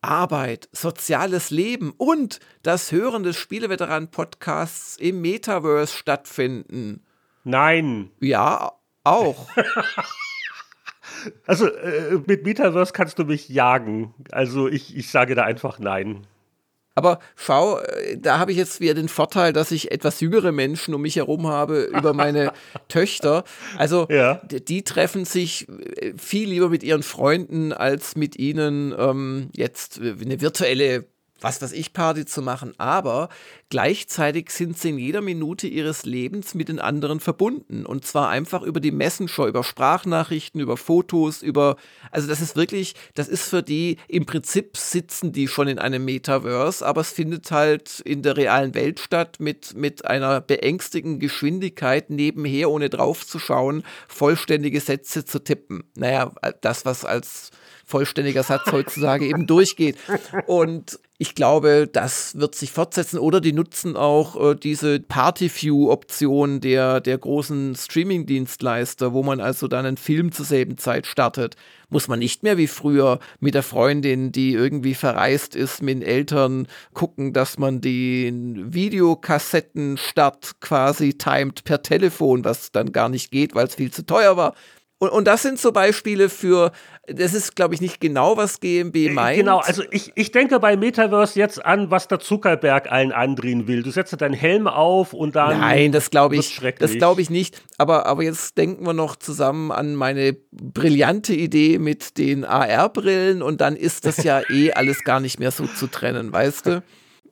Arbeit, soziales Leben und das Hören des Spieleveteranen-Podcasts im Metaverse stattfinden? Nein. Ja, auch. also äh, mit Metaverse kannst du mich jagen. Also ich, ich sage da einfach nein. Aber schau, äh, da habe ich jetzt wieder den Vorteil, dass ich etwas jüngere Menschen um mich herum habe über meine Töchter. Also ja. die, treffen sich äh, viel lieber mit ihren Freunden als mit ihnen ähm, jetzt äh, eine virtuelle was weiß ich, Party zu machen, aber gleichzeitig sind sie in jeder Minute ihres Lebens mit den anderen verbunden. Und zwar einfach über die Messenger, über Sprachnachrichten, über Fotos, über, also das ist wirklich, das ist für die, im Prinzip sitzen die schon in einem Metaverse, aber es findet halt in der realen Welt statt mit, mit einer beängstigenden Geschwindigkeit nebenher, ohne drauf zu schauen, vollständige Sätze zu tippen. Naja, das, was als vollständiger Satz heutzutage eben durchgeht. Und ich glaube, das wird sich fortsetzen. Oder die nutzen auch äh, diese Party-View-Option der, der großen Streaming-Dienstleister, wo man also dann einen Film zur selben Zeit startet. Muss man nicht mehr wie früher mit der Freundin, die irgendwie verreist ist, mit den Eltern gucken, dass man den Videokassettenstart quasi timet per Telefon, was dann gar nicht geht, weil es viel zu teuer war. Und, und das sind so Beispiele für, das ist, glaube ich, nicht genau, was GMB äh, meint. Genau, also ich, ich denke bei Metaverse jetzt an, was der Zuckerberg allen andrehen will. Du setzt deinen Helm auf und dann. Nein, das glaube ich, das glaube ich nicht. Aber, aber jetzt denken wir noch zusammen an meine brillante Idee mit den AR-Brillen und dann ist das ja eh alles gar nicht mehr so zu trennen, weißt du?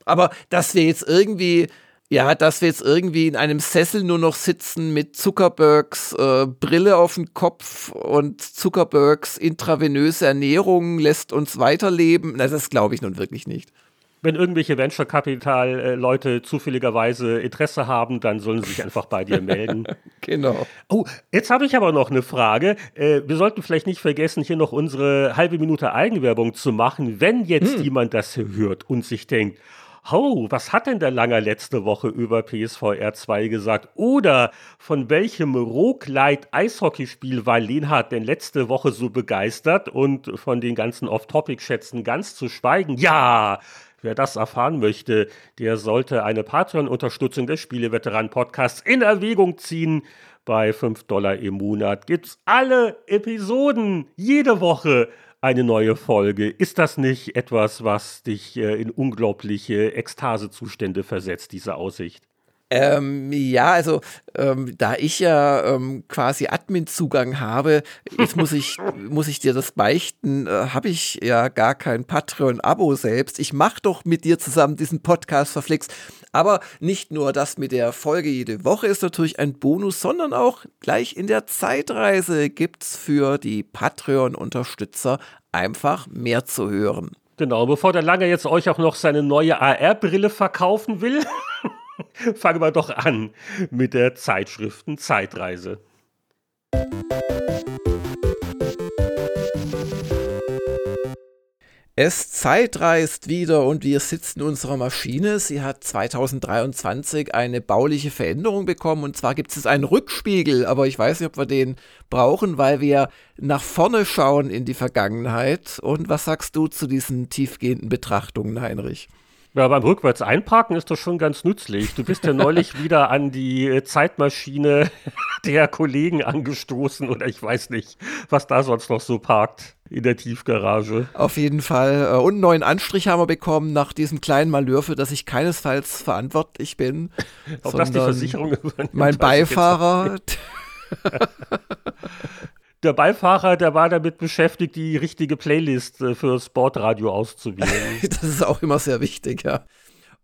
Aber dass wir jetzt irgendwie ja, dass wir jetzt irgendwie in einem Sessel nur noch sitzen mit Zuckerbergs äh, Brille auf dem Kopf und Zuckerbergs intravenöse Ernährung lässt uns weiterleben, na, das glaube ich nun wirklich nicht. Wenn irgendwelche Venture Capital äh, Leute zufälligerweise Interesse haben, dann sollen sie sich einfach bei dir melden. genau. Oh, jetzt habe ich aber noch eine Frage. Äh, wir sollten vielleicht nicht vergessen, hier noch unsere halbe Minute Eigenwerbung zu machen. Wenn jetzt hm. jemand das hört und sich denkt, oh, was hat denn der Langer letzte Woche über PSVR 2 gesagt? Oder von welchem Roguelite-Eishockeyspiel war Lenhardt denn letzte Woche so begeistert und von den ganzen Off-Topic-Schätzen ganz zu schweigen? Ja, Wer das erfahren möchte, der sollte eine Patreon-Unterstützung des Spieleveteran-Podcasts in Erwägung ziehen. Bei 5 Dollar im Monat gibt's alle Episoden jede Woche eine neue Folge. Ist das nicht etwas, was dich äh, in unglaubliche Ekstasezustände versetzt, diese Aussicht? Ähm, ja, also ähm, da ich ja ähm, quasi Admin-Zugang habe, jetzt muss ich, muss ich dir das beichten, äh, habe ich ja gar kein Patreon-Abo selbst. Ich mache doch mit dir zusammen diesen Podcast verflixt. Aber nicht nur das mit der Folge jede Woche ist natürlich ein Bonus, sondern auch gleich in der Zeitreise gibt es für die Patreon-Unterstützer einfach mehr zu hören. Genau, bevor der Lange jetzt euch auch noch seine neue AR-Brille verkaufen will. Fangen wir doch an mit der Zeitschriften Zeitreise. Es zeitreist wieder und wir sitzen in unserer Maschine. Sie hat 2023 eine bauliche Veränderung bekommen und zwar gibt es einen Rückspiegel, aber ich weiß nicht, ob wir den brauchen, weil wir nach vorne schauen in die Vergangenheit. Und was sagst du zu diesen tiefgehenden Betrachtungen, Heinrich? Ja, beim Rückwärts einparken ist das schon ganz nützlich. Du bist ja neulich wieder an die äh, Zeitmaschine der Kollegen angestoßen oder ich weiß nicht, was da sonst noch so parkt. in der Tiefgarage. Auf jeden Fall. Äh, und einen neuen Anstrich haben wir bekommen nach diesem kleinen Malheur, für das ich keinesfalls verantwortlich bin. Ob das die Versicherung übernimmt, Mein Beifahrer. Der Beifahrer, der war damit beschäftigt, die richtige Playlist äh, für Sportradio auszuwählen. das ist auch immer sehr wichtig, ja.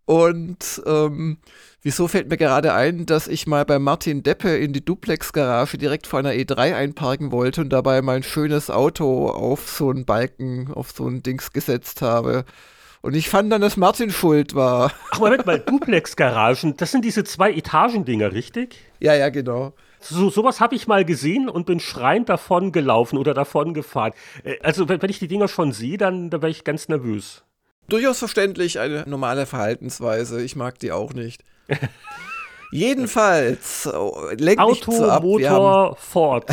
Und ähm, wieso fällt mir gerade ein, dass ich mal bei Martin Deppe in die Duplex-Garage direkt vor einer E3 einparken wollte und dabei mein schönes Auto auf so einen Balken, auf so ein Dings gesetzt habe. Und ich fand dann, dass Martin schuld war. Ach, Moment mal, Duplex-Garagen, das sind diese zwei Etagendinger, richtig? Ja, ja, genau. So, sowas habe ich mal gesehen und bin schreiend davon gelaufen oder davon gefahren. Äh, also, wenn, wenn ich die Dinger schon sehe, dann, dann wäre ich ganz nervös durchaus verständlich, eine normale Verhaltensweise. Ich mag die auch nicht. Jedenfalls, lenk Auto, so ab. Motor, haben, Ford.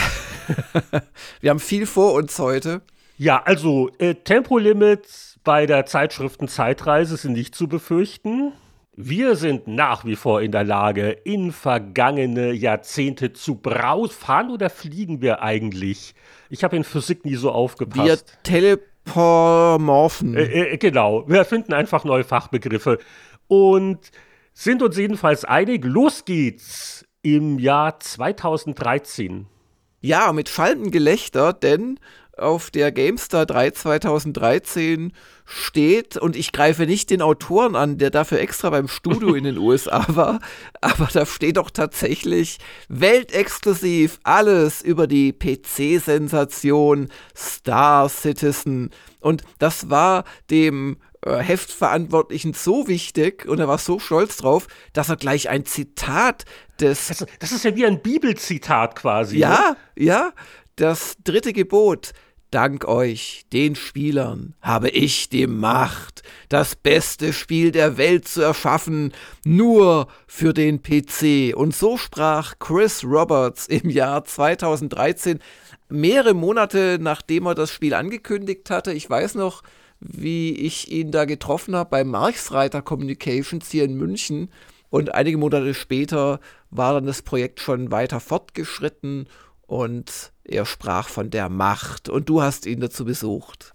wir haben viel vor uns heute. Ja, also äh, Tempolimits bei der Zeitschriften Zeitreise sind nicht zu befürchten. Wir sind nach wie vor in der Lage, in vergangene Jahrzehnte zu braus fahren oder fliegen wir eigentlich? Ich habe in Physik nie so aufgepasst. Wir tele Anthropomorphen. Äh, äh, genau, wir erfinden einfach neue Fachbegriffe und sind uns jedenfalls einig. Los geht's im Jahr 2013. Ja, mit schallendem Gelächter, denn auf der GameStar 3 2013 steht, und ich greife nicht den Autoren an, der dafür extra beim Studio in den USA war, aber da steht doch tatsächlich weltexklusiv alles über die PC-Sensation Star Citizen. Und das war dem äh, Heftverantwortlichen so wichtig und er war so stolz drauf, dass er gleich ein Zitat des. Das, das ist ja wie ein Bibelzitat quasi. Ja, ne? ja. Das dritte Gebot. Dank euch, den Spielern, habe ich die Macht, das beste Spiel der Welt zu erschaffen, nur für den PC. Und so sprach Chris Roberts im Jahr 2013, mehrere Monate nachdem er das Spiel angekündigt hatte. Ich weiß noch, wie ich ihn da getroffen habe bei Marksreiter Communications hier in München. Und einige Monate später war dann das Projekt schon weiter fortgeschritten und er sprach von der Macht und du hast ihn dazu besucht.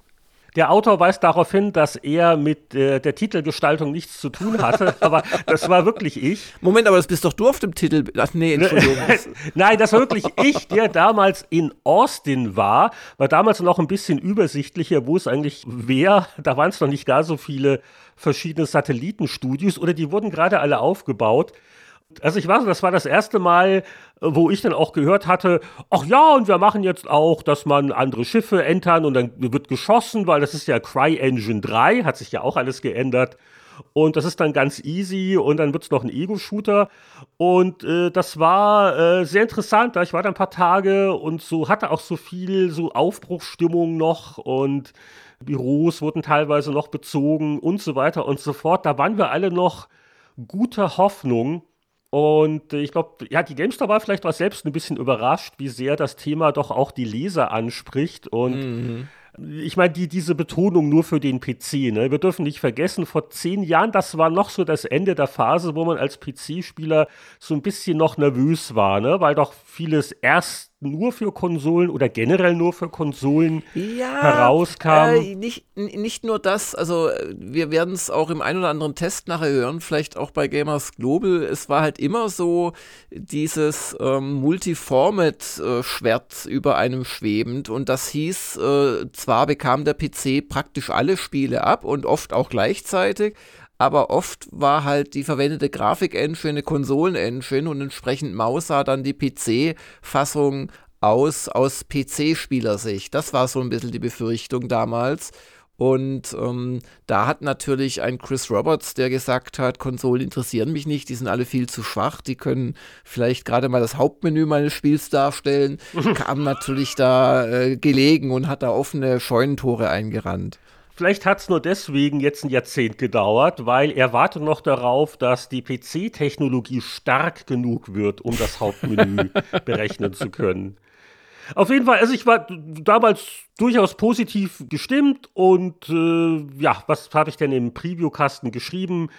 Der Autor weist darauf hin, dass er mit äh, der Titelgestaltung nichts zu tun hatte, aber das war wirklich ich. Moment, aber das bist doch du auf dem Titel. Ach nee, Entschuldigung. Nein, das war wirklich ich, der damals in Austin war. War damals noch ein bisschen übersichtlicher, wo es eigentlich wäre. Da waren es noch nicht gar so viele verschiedene Satellitenstudios oder die wurden gerade alle aufgebaut. Also ich weiß, das war das erste Mal, wo ich dann auch gehört hatte, ach ja, und wir machen jetzt auch, dass man andere Schiffe entern und dann wird geschossen, weil das ist ja CryEngine 3, hat sich ja auch alles geändert. Und das ist dann ganz easy und dann wird es noch ein Ego-Shooter. Und äh, das war äh, sehr interessant. Da ich war da ein paar Tage und so hatte auch so viel so Aufbruchsstimmung noch und Büros wurden teilweise noch bezogen und so weiter und so fort. Da waren wir alle noch guter Hoffnung, und ich glaube, ja, die GameStar war vielleicht auch selbst ein bisschen überrascht, wie sehr das Thema doch auch die Leser anspricht. Und mhm. ich meine, die, diese Betonung nur für den PC. Ne? Wir dürfen nicht vergessen, vor zehn Jahren, das war noch so das Ende der Phase, wo man als PC-Spieler so ein bisschen noch nervös war, ne? weil doch vieles erst nur für Konsolen oder generell nur für Konsolen ja, herauskam. Äh, nicht, nicht nur das, also wir werden es auch im ein oder anderen Test nachher hören, vielleicht auch bei Gamers Global. Es war halt immer so dieses ähm, Multiformat-Schwert äh, über einem schwebend und das hieß, äh, zwar bekam der PC praktisch alle Spiele ab und oft auch gleichzeitig, aber oft war halt die verwendete Grafik-Engine eine Konsolen-Engine und entsprechend Maus sah dann die PC-Fassung aus, aus PC-Spielersicht. Das war so ein bisschen die Befürchtung damals. Und ähm, da hat natürlich ein Chris Roberts, der gesagt hat, Konsolen interessieren mich nicht, die sind alle viel zu schwach, die können vielleicht gerade mal das Hauptmenü meines Spiels darstellen, kam natürlich da äh, gelegen und hat da offene Scheunentore eingerannt. Vielleicht hat es nur deswegen jetzt ein Jahrzehnt gedauert, weil er wartet noch darauf, dass die PC-Technologie stark genug wird, um das Hauptmenü berechnen zu können. Auf jeden Fall, also ich war damals durchaus positiv gestimmt und äh, ja, was habe ich denn im Previewkasten geschrieben?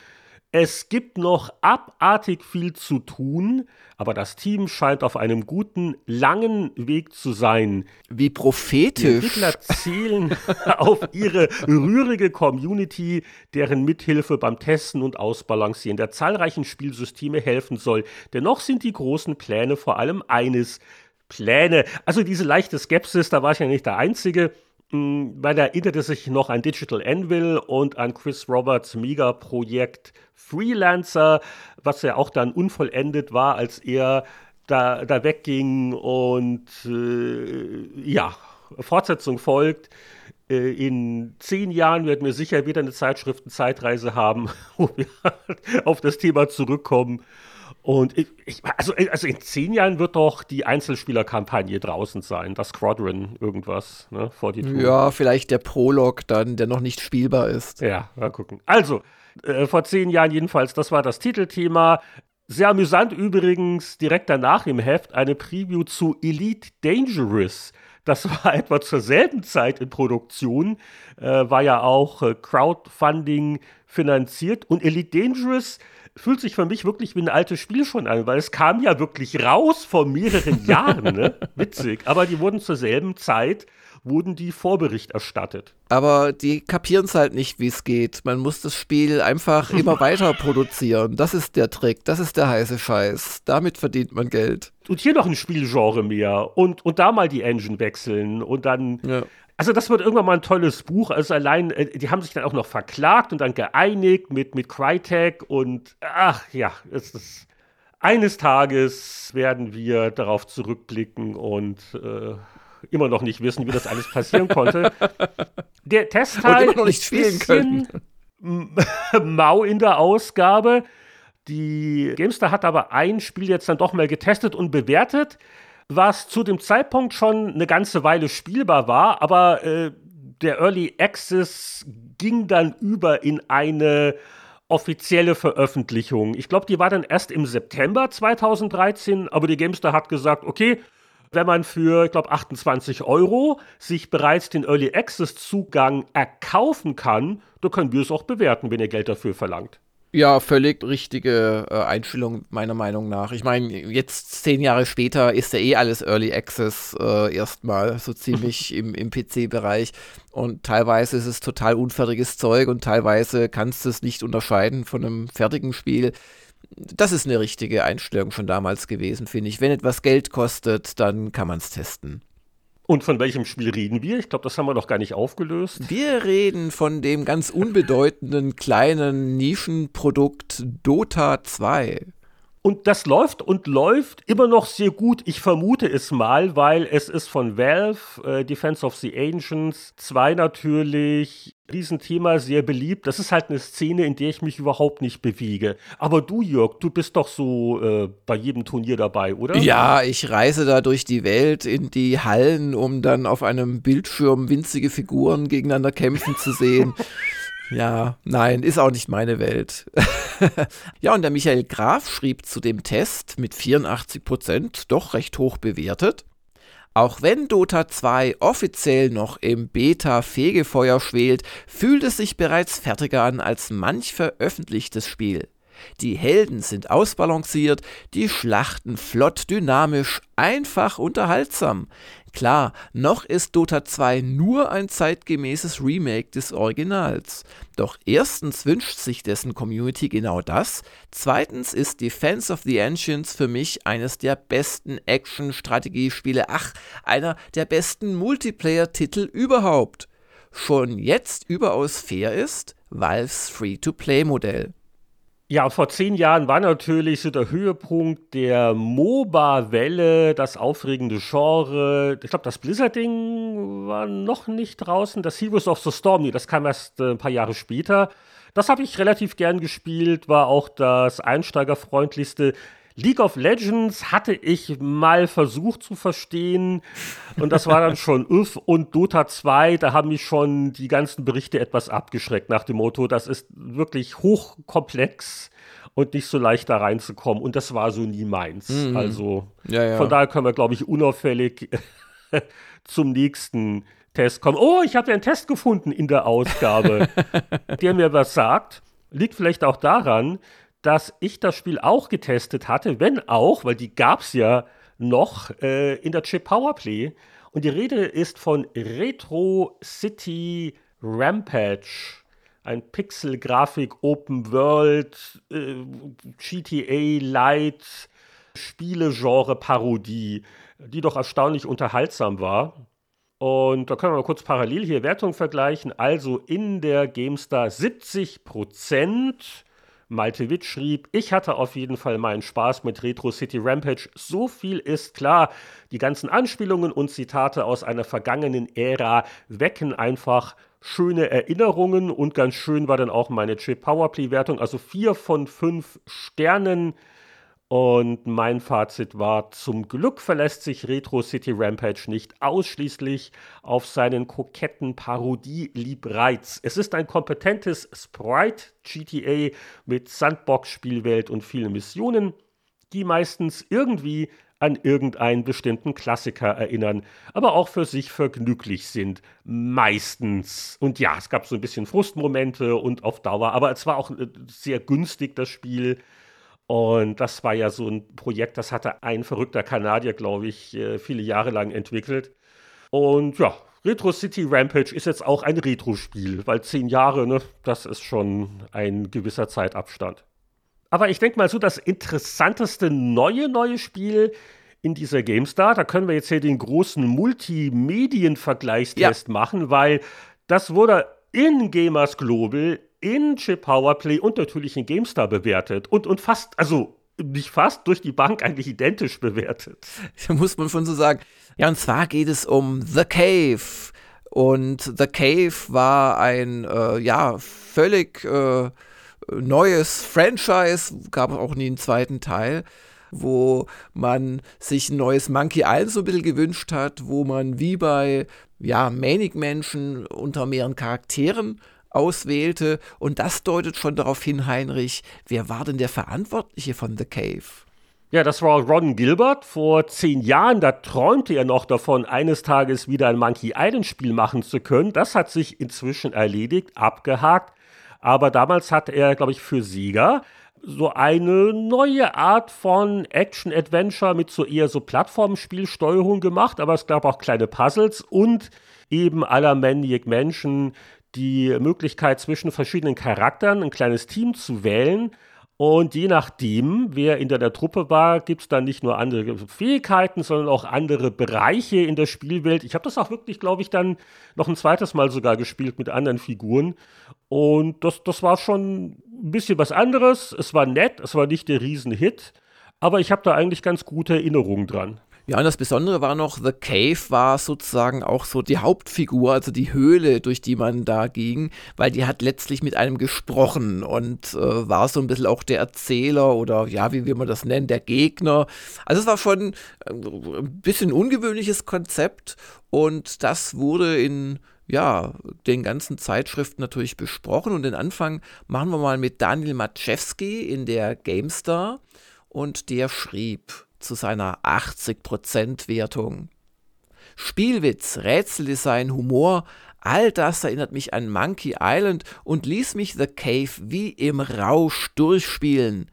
Es gibt noch abartig viel zu tun, aber das Team scheint auf einem guten, langen Weg zu sein. Wie prophetisch. Die Entwickler zielen auf ihre rührige Community, deren Mithilfe beim Testen und Ausbalancieren der zahlreichen Spielsysteme helfen soll. Dennoch sind die großen Pläne vor allem eines. Pläne. Also diese leichte Skepsis, da war ich ja nicht der Einzige weil er erinnerte sich noch an Digital Anvil und an Chris Roberts Mega-Projekt Freelancer, was ja auch dann unvollendet war, als er da, da wegging und äh, ja, Fortsetzung folgt. Äh, in zehn Jahren werden wir sicher wieder eine Zeitschriften-Zeitreise haben, wo wir auf das Thema zurückkommen. Und ich, ich, also, also in zehn Jahren wird doch die Einzelspielerkampagne draußen sein, das Squadron irgendwas, ne, vor die Tour. Ja, vielleicht der Prolog dann, der noch nicht spielbar ist. Ja, mal gucken. Also, äh, vor zehn Jahren jedenfalls, das war das Titelthema. Sehr amüsant übrigens, direkt danach im Heft eine Preview zu Elite Dangerous. Das war etwa zur selben Zeit in Produktion, äh, war ja auch äh, Crowdfunding finanziert. Und Elite Dangerous fühlt sich für mich wirklich wie ein altes Spiel schon an, weil es kam ja wirklich raus vor mehreren Jahren. Ne? Witzig. Aber die wurden zur selben Zeit wurden die Vorbericht erstattet. Aber die kapieren es halt nicht, wie es geht. Man muss das Spiel einfach immer weiter produzieren. Das ist der Trick, das ist der heiße Scheiß. Damit verdient man Geld. Und hier noch ein Spielgenre mehr und, und da mal die Engine wechseln und dann. Ja. Also das wird irgendwann mal ein tolles Buch. Also allein, äh, die haben sich dann auch noch verklagt und dann geeinigt mit, mit Crytek und ach ja, es ist eines Tages werden wir darauf zurückblicken und äh, immer noch nicht wissen, wie das alles passieren konnte. Der Testteil und immer noch nicht spielen können. mau in der Ausgabe. Die Gamestar hat aber ein Spiel jetzt dann doch mal getestet und bewertet, was zu dem Zeitpunkt schon eine ganze Weile spielbar war, aber äh, der Early Access ging dann über in eine offizielle Veröffentlichung. Ich glaube, die war dann erst im September 2013, aber die Gamestar hat gesagt, okay, wenn man für, ich glaube, 28 Euro sich bereits den Early Access Zugang erkaufen kann, dann können wir es auch bewerten, wenn ihr Geld dafür verlangt. Ja, völlig richtige äh, Einstellung meiner Meinung nach. Ich meine, jetzt zehn Jahre später ist ja eh alles Early Access äh, erstmal so ziemlich im, im PC-Bereich. Und teilweise ist es total unfertiges Zeug und teilweise kannst du es nicht unterscheiden von einem fertigen Spiel das ist eine richtige Einstellung schon damals gewesen, finde ich. Wenn etwas Geld kostet, dann kann man es testen. Und von welchem Spiel reden wir? Ich glaube, das haben wir noch gar nicht aufgelöst. Wir reden von dem ganz unbedeutenden kleinen Nischenprodukt Dota 2. Und das läuft und läuft immer noch sehr gut. Ich vermute es mal, weil es ist von Valve, äh, Defense of the Ancients 2 natürlich, Riesenthema, sehr beliebt. Das ist halt eine Szene, in der ich mich überhaupt nicht bewege. Aber du, Jörg, du bist doch so äh, bei jedem Turnier dabei, oder? Ja, ich reise da durch die Welt in die Hallen, um dann auf einem Bildschirm winzige Figuren gegeneinander kämpfen zu sehen. Ja, nein, ist auch nicht meine Welt. ja, und der Michael Graf schrieb zu dem Test mit 84 Prozent, doch recht hoch bewertet. Auch wenn Dota 2 offiziell noch im Beta-Fegefeuer schwelt, fühlt es sich bereits fertiger an als manch veröffentlichtes Spiel. Die Helden sind ausbalanciert, die Schlachten flott, dynamisch, einfach unterhaltsam. Klar, noch ist Dota 2 nur ein zeitgemäßes Remake des Originals. Doch erstens wünscht sich dessen Community genau das, zweitens ist Defense of the Ancients für mich eines der besten Action-Strategiespiele, ach, einer der besten Multiplayer-Titel überhaupt. Schon jetzt überaus fair ist Valves Free-to-Play-Modell. Ja, vor zehn Jahren war natürlich so der Höhepunkt der MOBA-Welle, das aufregende Genre. Ich glaube, das Blizzard-Ding war noch nicht draußen. Das Heroes of the Storm, nee, das kam erst äh, ein paar Jahre später. Das habe ich relativ gern gespielt, war auch das einsteigerfreundlichste League of Legends hatte ich mal versucht zu verstehen und das war dann schon uff und Dota 2, da haben mich schon die ganzen Berichte etwas abgeschreckt nach dem Motto, das ist wirklich hochkomplex und nicht so leicht da reinzukommen und das war so nie meins. Mhm. Also ja, ja. von daher können wir glaube ich unauffällig zum nächsten Test kommen. Oh, ich habe ja einen Test gefunden in der Ausgabe, der mir was sagt. Liegt vielleicht auch daran, dass ich das Spiel auch getestet hatte, wenn auch, weil die gab es ja noch äh, in der Chip Powerplay. Und die Rede ist von Retro City Rampage. Ein Pixel-Grafik, Open World, äh, GTA Light, Spielegenre-Parodie, die doch erstaunlich unterhaltsam war. Und da können wir mal kurz parallel hier Wertung vergleichen. Also in der GameStar 70 Prozent. Malte Witt schrieb, ich hatte auf jeden Fall meinen Spaß mit Retro City Rampage. So viel ist klar. Die ganzen Anspielungen und Zitate aus einer vergangenen Ära wecken einfach schöne Erinnerungen und ganz schön war dann auch meine Chip Powerplay Wertung. Also vier von fünf Sternen. Und mein Fazit war, zum Glück verlässt sich Retro City Rampage nicht ausschließlich auf seinen koketten Parodie-Liebreiz. Es ist ein kompetentes Sprite-GTA mit Sandbox-Spielwelt und vielen Missionen, die meistens irgendwie an irgendeinen bestimmten Klassiker erinnern, aber auch für sich vergnüglich sind. Meistens. Und ja, es gab so ein bisschen Frustmomente und auf Dauer, aber es war auch äh, sehr günstig, das Spiel. Und das war ja so ein Projekt, das hatte ein verrückter Kanadier, glaube ich, äh, viele Jahre lang entwickelt. Und ja, Retro City Rampage ist jetzt auch ein Retro-Spiel, weil zehn Jahre, ne, das ist schon ein gewisser Zeitabstand. Aber ich denke mal so, das interessanteste neue, neue Spiel in dieser GameStar, da können wir jetzt hier den großen Multimedien-Vergleichstest ja. machen, weil das wurde in Gamers Global in Chip Powerplay und natürlich in GameStar bewertet und, und fast, also nicht fast, durch die Bank eigentlich identisch bewertet. Muss man schon so sagen. Ja, und zwar geht es um The Cave. Und The Cave war ein, äh, ja, völlig äh, neues Franchise, gab auch nie einen zweiten Teil, wo man sich ein neues Monkey Island so ein bisschen gewünscht hat, wo man wie bei, ja, Manic Menschen unter mehreren Charakteren auswählte. Und das deutet schon darauf hin, Heinrich, wer war denn der Verantwortliche von The Cave? Ja, das war Ron Gilbert. Vor zehn Jahren, da träumte er noch davon, eines Tages wieder ein Monkey Island Spiel machen zu können. Das hat sich inzwischen erledigt, abgehakt. Aber damals hat er, glaube ich, für Sieger so eine neue Art von Action-Adventure mit so eher so Plattformspielsteuerung gemacht. Aber es gab auch kleine Puzzles und eben aller Maniac Menschen die Möglichkeit zwischen verschiedenen Charakteren ein kleines Team zu wählen. Und je nachdem, wer in der, Truppe war, gibt es dann nicht nur andere Fähigkeiten, sondern auch andere Bereiche in der Spielwelt. Ich habe das auch wirklich, glaube ich, dann noch ein zweites Mal sogar gespielt mit anderen Figuren. Und das, das war schon ein bisschen was anderes. Es war nett, es war nicht der Riesenhit, aber ich habe da eigentlich ganz gute Erinnerungen dran. Ja, und das Besondere war noch, The Cave war sozusagen auch so die Hauptfigur, also die Höhle, durch die man da ging, weil die hat letztlich mit einem gesprochen und äh, war so ein bisschen auch der Erzähler oder ja, wie will man das nennen, der Gegner. Also es war schon äh, ein bisschen ungewöhnliches Konzept und das wurde in ja, den ganzen Zeitschriften natürlich besprochen und den Anfang machen wir mal mit Daniel Maczewski in der GameStar und der schrieb, zu seiner 80% Wertung. Spielwitz, Rätseldesign, Humor, all das erinnert mich an Monkey Island und ließ mich The Cave wie im Rausch durchspielen.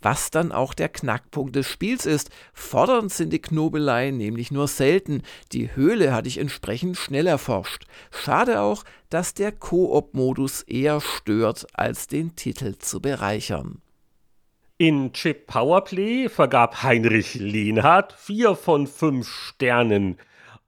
Was dann auch der Knackpunkt des Spiels ist. Fordernd sind die Knobeleien nämlich nur selten. Die Höhle hatte ich entsprechend schnell erforscht. Schade auch, dass der Koop-Modus eher stört, als den Titel zu bereichern. In Chip Powerplay vergab Heinrich Lehnhardt vier von fünf Sternen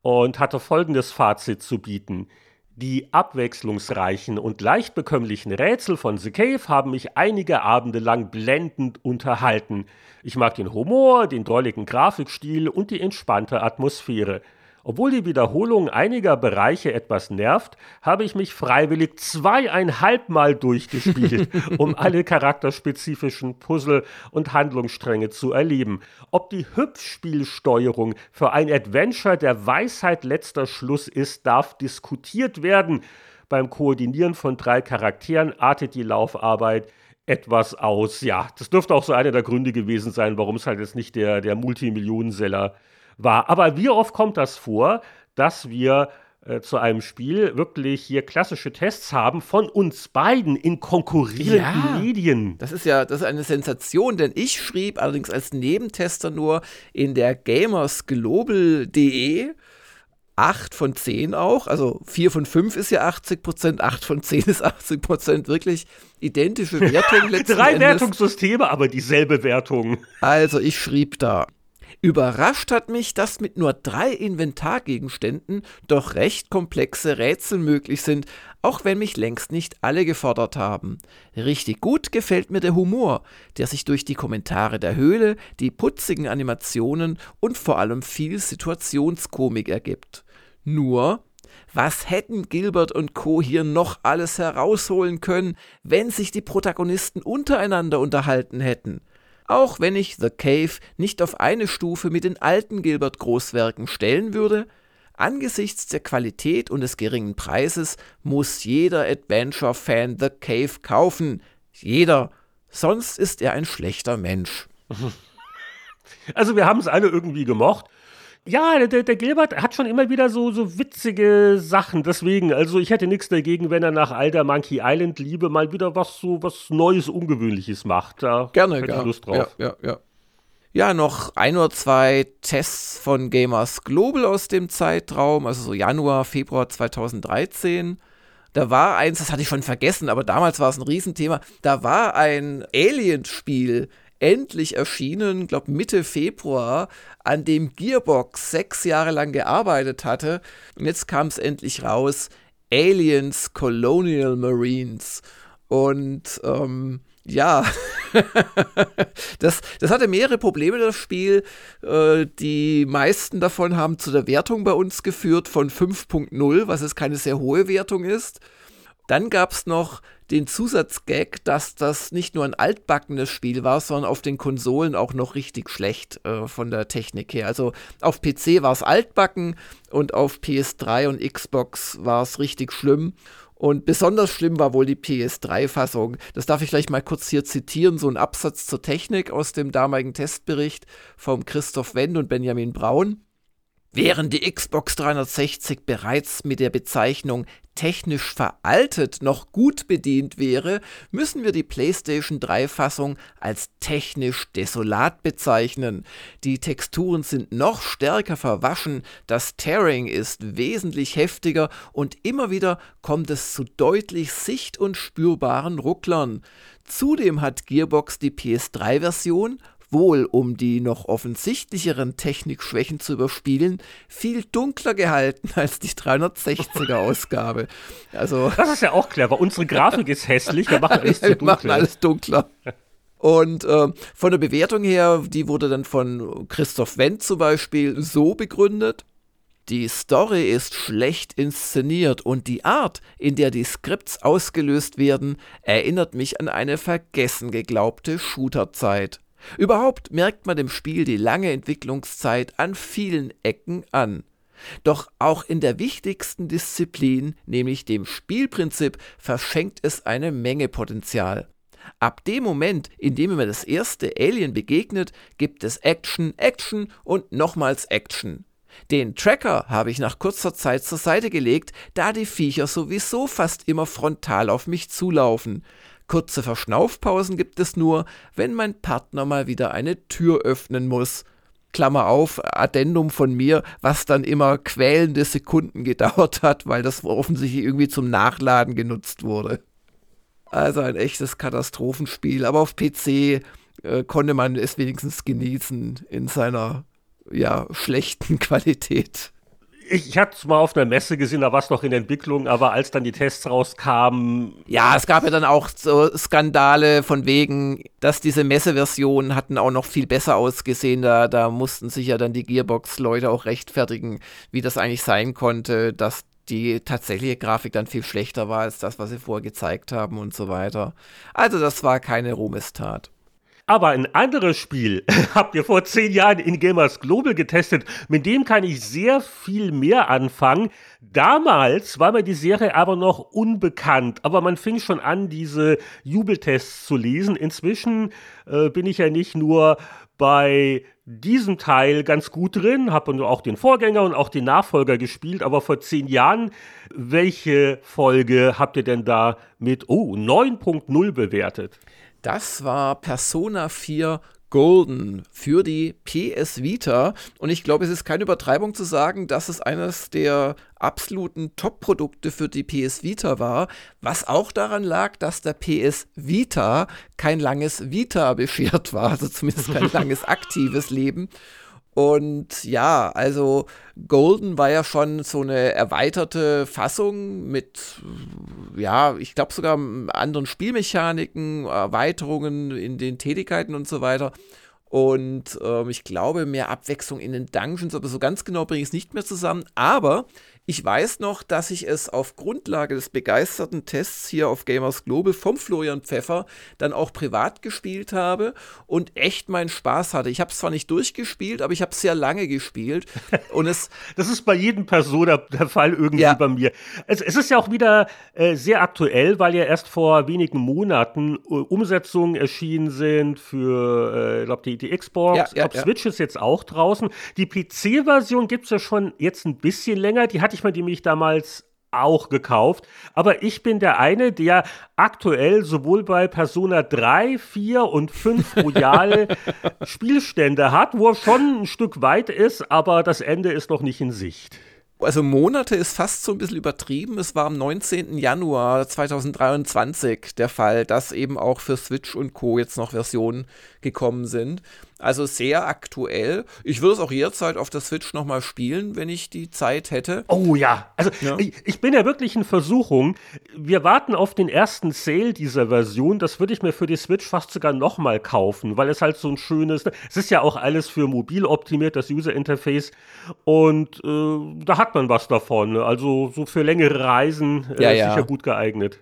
und hatte folgendes Fazit zu bieten. Die abwechslungsreichen und leicht bekömmlichen Rätsel von The Cave haben mich einige Abende lang blendend unterhalten. Ich mag den Humor, den drolligen Grafikstil und die entspannte Atmosphäre. Obwohl die Wiederholung einiger Bereiche etwas nervt, habe ich mich freiwillig zweieinhalb Mal durchgespielt, um alle charakterspezifischen Puzzle und Handlungsstränge zu erleben. Ob die Hüpfspielsteuerung für ein Adventure der Weisheit letzter Schluss ist, darf diskutiert werden. Beim Koordinieren von drei Charakteren artet die Laufarbeit etwas aus. Ja, das dürfte auch so einer der Gründe gewesen sein, warum es halt jetzt nicht der, der Multimillionenseller war. Aber wie oft kommt das vor, dass wir äh, zu einem Spiel wirklich hier klassische Tests haben von uns beiden in konkurrierenden ja, Medien. Das ist ja das ist eine Sensation, denn ich schrieb allerdings als Nebentester nur in der gamersglobal.de 8 von 10 auch, also 4 von 5 ist ja 80 Prozent, 8 von 10 ist 80 Prozent, wirklich identische Wertung Drei Endes. Wertungssysteme, aber dieselbe Wertung. Also ich schrieb da, Überrascht hat mich, dass mit nur drei Inventargegenständen doch recht komplexe Rätsel möglich sind, auch wenn mich längst nicht alle gefordert haben. Richtig gut gefällt mir der Humor, der sich durch die Kommentare der Höhle, die putzigen Animationen und vor allem viel Situationskomik ergibt. Nur, was hätten Gilbert und Co. hier noch alles herausholen können, wenn sich die Protagonisten untereinander unterhalten hätten? Auch wenn ich The Cave nicht auf eine Stufe mit den alten Gilbert Großwerken stellen würde, angesichts der Qualität und des geringen Preises muss jeder Adventure-Fan The Cave kaufen. Jeder. Sonst ist er ein schlechter Mensch. Also wir haben es alle irgendwie gemocht. Ja, der, der Gilbert hat schon immer wieder so, so witzige Sachen. Deswegen, also ich hätte nichts dagegen, wenn er nach alter Monkey Island Liebe mal wieder was so was Neues, Ungewöhnliches macht. Da gerne, hätte ich Lust drauf. Ja, ja, ja. Ja, noch ein oder zwei Tests von Gamers Global aus dem Zeitraum, also so Januar, Februar 2013. Da war eins, das hatte ich schon vergessen, aber damals war es ein Riesenthema. Da war ein Alien-Spiel endlich erschienen, glaube Mitte Februar, an dem Gearbox sechs Jahre lang gearbeitet hatte. Und jetzt kam es endlich raus: Aliens Colonial Marines. Und ähm, ja, das, das hatte mehrere Probleme, das Spiel. Äh, die meisten davon haben zu der Wertung bei uns geführt von 5.0, was es keine sehr hohe Wertung ist. Dann gab es noch den Zusatzgag, dass das nicht nur ein altbackenes Spiel war, sondern auf den Konsolen auch noch richtig schlecht äh, von der Technik her. Also auf PC war es altbacken und auf PS3 und Xbox war es richtig schlimm. Und besonders schlimm war wohl die PS3-Fassung. Das darf ich gleich mal kurz hier zitieren, so ein Absatz zur Technik aus dem damaligen Testbericht vom Christoph Wendt und Benjamin Braun. Während die Xbox 360 bereits mit der Bezeichnung technisch veraltet noch gut bedient wäre, müssen wir die PlayStation 3 Fassung als technisch desolat bezeichnen. Die Texturen sind noch stärker verwaschen, das Tearing ist wesentlich heftiger und immer wieder kommt es zu deutlich sicht- und spürbaren Rucklern. Zudem hat Gearbox die PS3-Version wohl um die noch offensichtlicheren Technikschwächen zu überspielen, viel dunkler gehalten als die 360er Ausgabe. Also das ist ja auch clever. Unsere Grafik ist hässlich, wir machen alles, wir machen alles dunkler. Und äh, von der Bewertung her, die wurde dann von Christoph Wendt zum Beispiel so begründet. Die Story ist schlecht inszeniert und die Art, in der die Skripts ausgelöst werden, erinnert mich an eine vergessen geglaubte Shooterzeit. Überhaupt merkt man dem Spiel die lange Entwicklungszeit an vielen Ecken an. Doch auch in der wichtigsten Disziplin, nämlich dem Spielprinzip, verschenkt es eine Menge Potenzial. Ab dem Moment, in dem mir das erste Alien begegnet, gibt es Action, Action und nochmals Action. Den Tracker habe ich nach kurzer Zeit zur Seite gelegt, da die Viecher sowieso fast immer frontal auf mich zulaufen. Kurze Verschnaufpausen gibt es nur, wenn mein Partner mal wieder eine Tür öffnen muss. Klammer auf, Addendum von mir, was dann immer quälende Sekunden gedauert hat, weil das offensichtlich irgendwie zum Nachladen genutzt wurde. Also ein echtes Katastrophenspiel, aber auf PC äh, konnte man es wenigstens genießen in seiner ja, schlechten Qualität ich, ich hatte es mal auf einer Messe gesehen, da war es noch in Entwicklung, aber als dann die Tests rauskamen. Ja, es gab ja dann auch so Skandale von wegen, dass diese Messeversionen hatten auch noch viel besser ausgesehen. Da, da mussten sich ja dann die Gearbox-Leute auch rechtfertigen, wie das eigentlich sein konnte, dass die tatsächliche Grafik dann viel schlechter war als das, was sie vorher gezeigt haben und so weiter. Also das war keine Ruhmestat. Aber ein anderes Spiel habt ihr vor zehn Jahren in Gamers Global getestet. Mit dem kann ich sehr viel mehr anfangen. Damals war mir die Serie aber noch unbekannt, aber man fing schon an, diese Jubeltests zu lesen. Inzwischen äh, bin ich ja nicht nur bei diesem Teil ganz gut drin, habe auch den Vorgänger und auch den Nachfolger gespielt, aber vor zehn Jahren, welche Folge habt ihr denn da mit, oh, 9.0 bewertet? Das war Persona 4 Golden für die PS Vita. Und ich glaube, es ist keine Übertreibung zu sagen, dass es eines der absoluten Top-Produkte für die PS Vita war, was auch daran lag, dass der PS Vita kein langes Vita beschert war, also zumindest kein langes aktives Leben. Und ja, also Golden war ja schon so eine erweiterte Fassung mit, ja, ich glaube sogar anderen Spielmechaniken, Erweiterungen in den Tätigkeiten und so weiter. Und ähm, ich glaube, mehr Abwechslung in den Dungeons, aber so ganz genau bringe ich es nicht mehr zusammen. Aber ich weiß noch, dass ich es auf Grundlage des begeisterten Tests hier auf Gamers Global vom Florian Pfeffer dann auch privat gespielt habe und echt meinen Spaß hatte. Ich habe es zwar nicht durchgespielt, aber ich habe sehr lange gespielt. Und es das ist bei jedem Person der, Fall irgendwie ja. bei mir. Es, es, ist ja auch wieder äh, sehr aktuell, weil ja erst vor wenigen Monaten äh, Umsetzungen erschienen sind für, äh, ich glaube, die, die Xbox. Ja, ja, ich glaube, Switch ist jetzt auch draußen. Die PC-Version gibt es ja schon jetzt ein bisschen länger. Die hatte ich mir die mich damals auch gekauft. Aber ich bin der eine, der aktuell sowohl bei Persona 3, 4 und 5 Royal Spielstände hat, wo er schon ein Stück weit ist, aber das Ende ist noch nicht in Sicht. Also Monate ist fast so ein bisschen übertrieben. Es war am 19. Januar 2023 der Fall, dass eben auch für Switch und Co. jetzt noch Versionen gekommen sind. Also sehr aktuell. Ich würde es auch jederzeit auf der Switch nochmal spielen, wenn ich die Zeit hätte. Oh ja, also ja. Ich, ich, bin ja wirklich in Versuchung. Wir warten auf den ersten Sale dieser Version. Das würde ich mir für die Switch fast sogar nochmal kaufen, weil es halt so ein schönes. Es ist ja auch alles für mobil optimiert, das User Interface. Und äh, da hat man was davon. Also so für längere Reisen äh, ja, ja. sicher gut geeignet.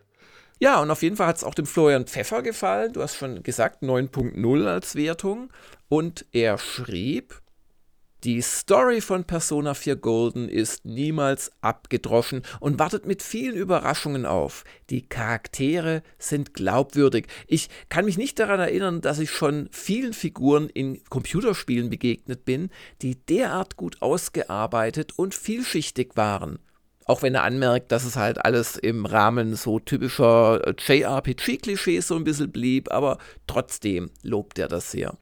Ja, und auf jeden Fall hat es auch dem Florian Pfeffer gefallen. Du hast schon gesagt, 9.0 als Wertung. Und er schrieb, die Story von Persona 4 Golden ist niemals abgedroschen und wartet mit vielen Überraschungen auf. Die Charaktere sind glaubwürdig. Ich kann mich nicht daran erinnern, dass ich schon vielen Figuren in Computerspielen begegnet bin, die derart gut ausgearbeitet und vielschichtig waren. Auch wenn er anmerkt, dass es halt alles im Rahmen so typischer JRPG-Klischees so ein bisschen blieb, aber trotzdem lobt er das sehr.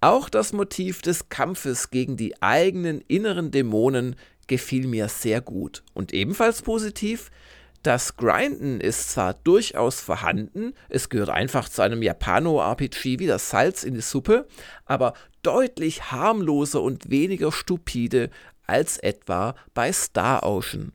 Auch das Motiv des Kampfes gegen die eigenen inneren Dämonen gefiel mir sehr gut. Und ebenfalls positiv, das Grinden ist zwar durchaus vorhanden, es gehört einfach zu einem Japano-RPG wie das Salz in die Suppe, aber deutlich harmloser und weniger stupide als etwa bei Star Ocean.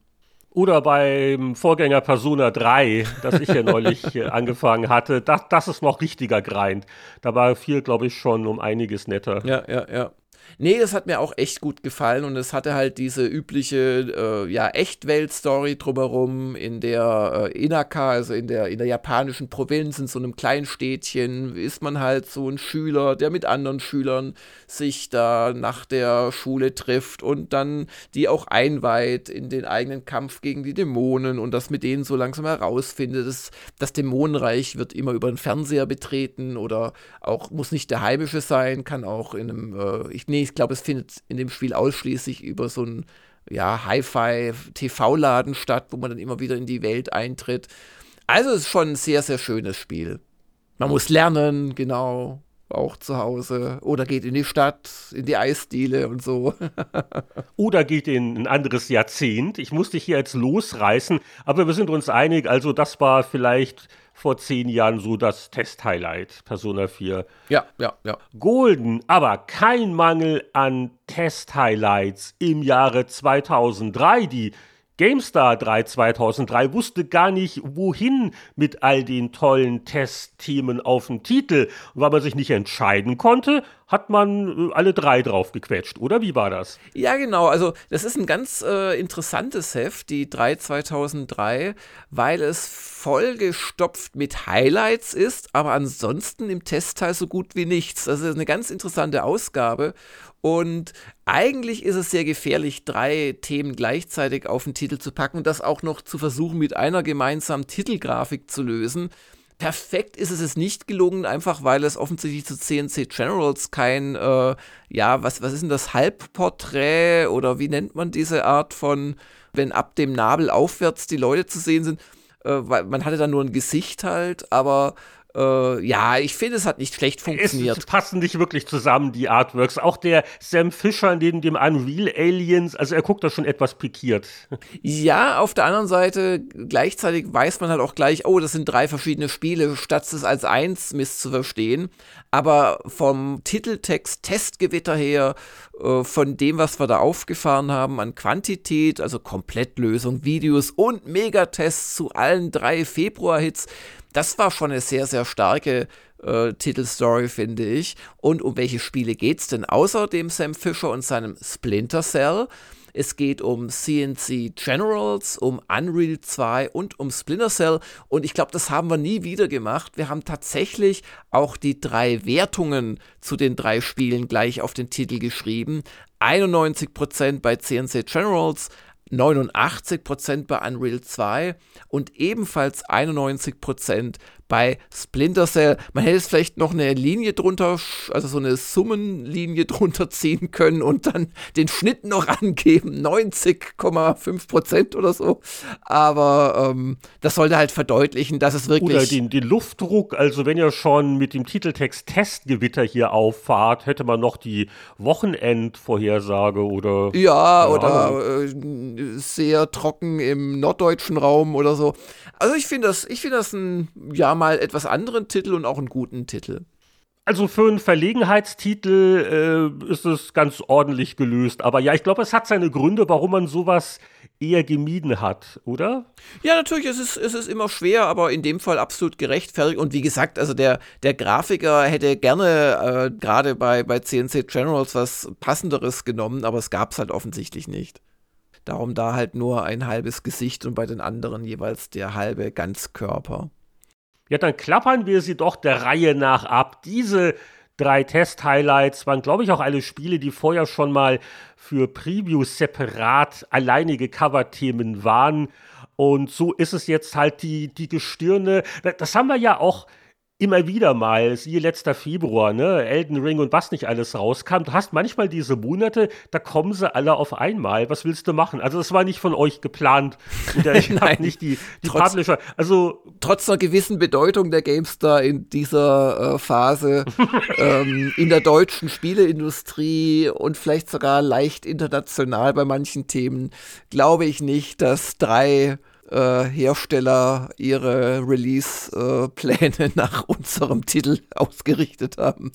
Oder beim Vorgänger Persona 3, das ich ja neulich äh, angefangen hatte, das, das ist noch richtiger Grind. Da war viel, glaube ich, schon um einiges netter. Ja, ja, ja. Nee, das hat mir auch echt gut gefallen und es hatte halt diese übliche, äh, ja, Echtwelt-Story drumherum in der äh, Inaka, also in der, in der japanischen Provinz, in so einem kleinen Städtchen, ist man halt so ein Schüler, der mit anderen Schülern sich da nach der Schule trifft und dann die auch einweiht in den eigenen Kampf gegen die Dämonen und das mit denen so langsam herausfindet. Das, das Dämonenreich wird immer über den Fernseher betreten oder auch muss nicht der heimische sein, kann auch in einem, äh, ich nee, ich glaube, es findet in dem Spiel ausschließlich über so einen ja, Hi-Fi-TV-Laden statt, wo man dann immer wieder in die Welt eintritt. Also es ist schon ein sehr, sehr schönes Spiel. Man muss lernen, genau, auch zu Hause. Oder geht in die Stadt, in die Eisdiele und so. Oder geht in ein anderes Jahrzehnt. Ich muss dich hier jetzt losreißen, aber wir sind uns einig, also das war vielleicht vor zehn Jahren so das Test-Highlight, Persona 4. Ja, ja, ja. Golden, aber kein Mangel an Test-Highlights im Jahre 2003, die GameStar 3 2003 wusste gar nicht, wohin mit all den tollen Testthemen auf dem Titel. Und weil man sich nicht entscheiden konnte, hat man äh, alle drei drauf gequetscht, oder wie war das? Ja, genau. Also, das ist ein ganz äh, interessantes Heft, die 3 2003, weil es vollgestopft mit Highlights ist, aber ansonsten im Testteil so gut wie nichts. Das ist eine ganz interessante Ausgabe. Und eigentlich ist es sehr gefährlich, drei Themen gleichzeitig auf den Titel zu packen und das auch noch zu versuchen, mit einer gemeinsamen Titelgrafik zu lösen. Perfekt ist es nicht gelungen, einfach weil es offensichtlich zu CNC Generals kein, äh, ja, was, was ist denn das, Halbporträt oder wie nennt man diese Art von, wenn ab dem Nabel aufwärts die Leute zu sehen sind, äh, weil man hatte da nur ein Gesicht halt, aber äh, ja, ich finde, es hat nicht schlecht funktioniert. Es, passen nicht wirklich zusammen, die Artworks. Auch der Sam Fisher neben dem Unreal Aliens, also er guckt da schon etwas pikiert. Ja, auf der anderen Seite, gleichzeitig weiß man halt auch gleich, oh, das sind drei verschiedene Spiele, statt es als eins misszuverstehen. Aber vom Titeltext Testgewitter her, äh, von dem, was wir da aufgefahren haben an Quantität, also Komplettlösung, Videos und Megatests zu allen drei Februar-Hits, das war schon eine sehr, sehr starke äh, Titelstory, finde ich. Und um welche Spiele geht es denn außer dem Sam Fisher und seinem Splinter Cell? Es geht um CNC Generals, um Unreal 2 und um Splinter Cell. Und ich glaube, das haben wir nie wieder gemacht. Wir haben tatsächlich auch die drei Wertungen zu den drei Spielen gleich auf den Titel geschrieben. 91% bei CNC Generals, 89% bei Unreal 2 und ebenfalls 91% bei Splinter Cell. Man hätte es vielleicht noch eine Linie drunter, also so eine Summenlinie drunter ziehen können und dann den Schnitt noch angeben, 90,5% oder so. Aber ähm, das sollte halt verdeutlichen, dass es wirklich. Oder den, den Luftdruck, also wenn ihr schon mit dem Titeltext Testgewitter hier auffahrt, hätte man noch die Wochenendvorhersage oder. Ja, oder äh, sehr trocken im norddeutschen Raum oder so. Also ich finde das, ich finde das ein, ja, mal etwas anderen Titel und auch einen guten Titel. Also für einen Verlegenheitstitel äh, ist es ganz ordentlich gelöst. Aber ja, ich glaube, es hat seine Gründe, warum man sowas eher gemieden hat, oder? Ja, natürlich, es ist, es ist immer schwer, aber in dem Fall absolut gerechtfertigt. Und wie gesagt, also der, der Grafiker hätte gerne äh, gerade bei, bei CNC Generals was Passenderes genommen, aber es gab es halt offensichtlich nicht. Darum da halt nur ein halbes Gesicht und bei den anderen jeweils der halbe Ganzkörper. Ja, dann klappern wir sie doch der Reihe nach ab. Diese drei Test-Highlights waren, glaube ich, auch alle Spiele, die vorher schon mal für Previews separat alleinige Cover-Themen waren. Und so ist es jetzt halt die, die Gestirne. Das haben wir ja auch immer wieder mal, siehe letzter Februar, ne, Elden Ring und was nicht alles rauskam. Du hast manchmal diese Monate, da kommen sie alle auf einmal. Was willst du machen? Also das war nicht von euch geplant. Ich Nein, nicht die, die trotz, Publisher. Also trotz einer gewissen Bedeutung der GameStar in dieser äh, Phase ähm, in der deutschen Spieleindustrie und vielleicht sogar leicht international bei manchen Themen, glaube ich nicht, dass drei äh, Hersteller ihre Release-Pläne nach unserem Titel ausgerichtet haben.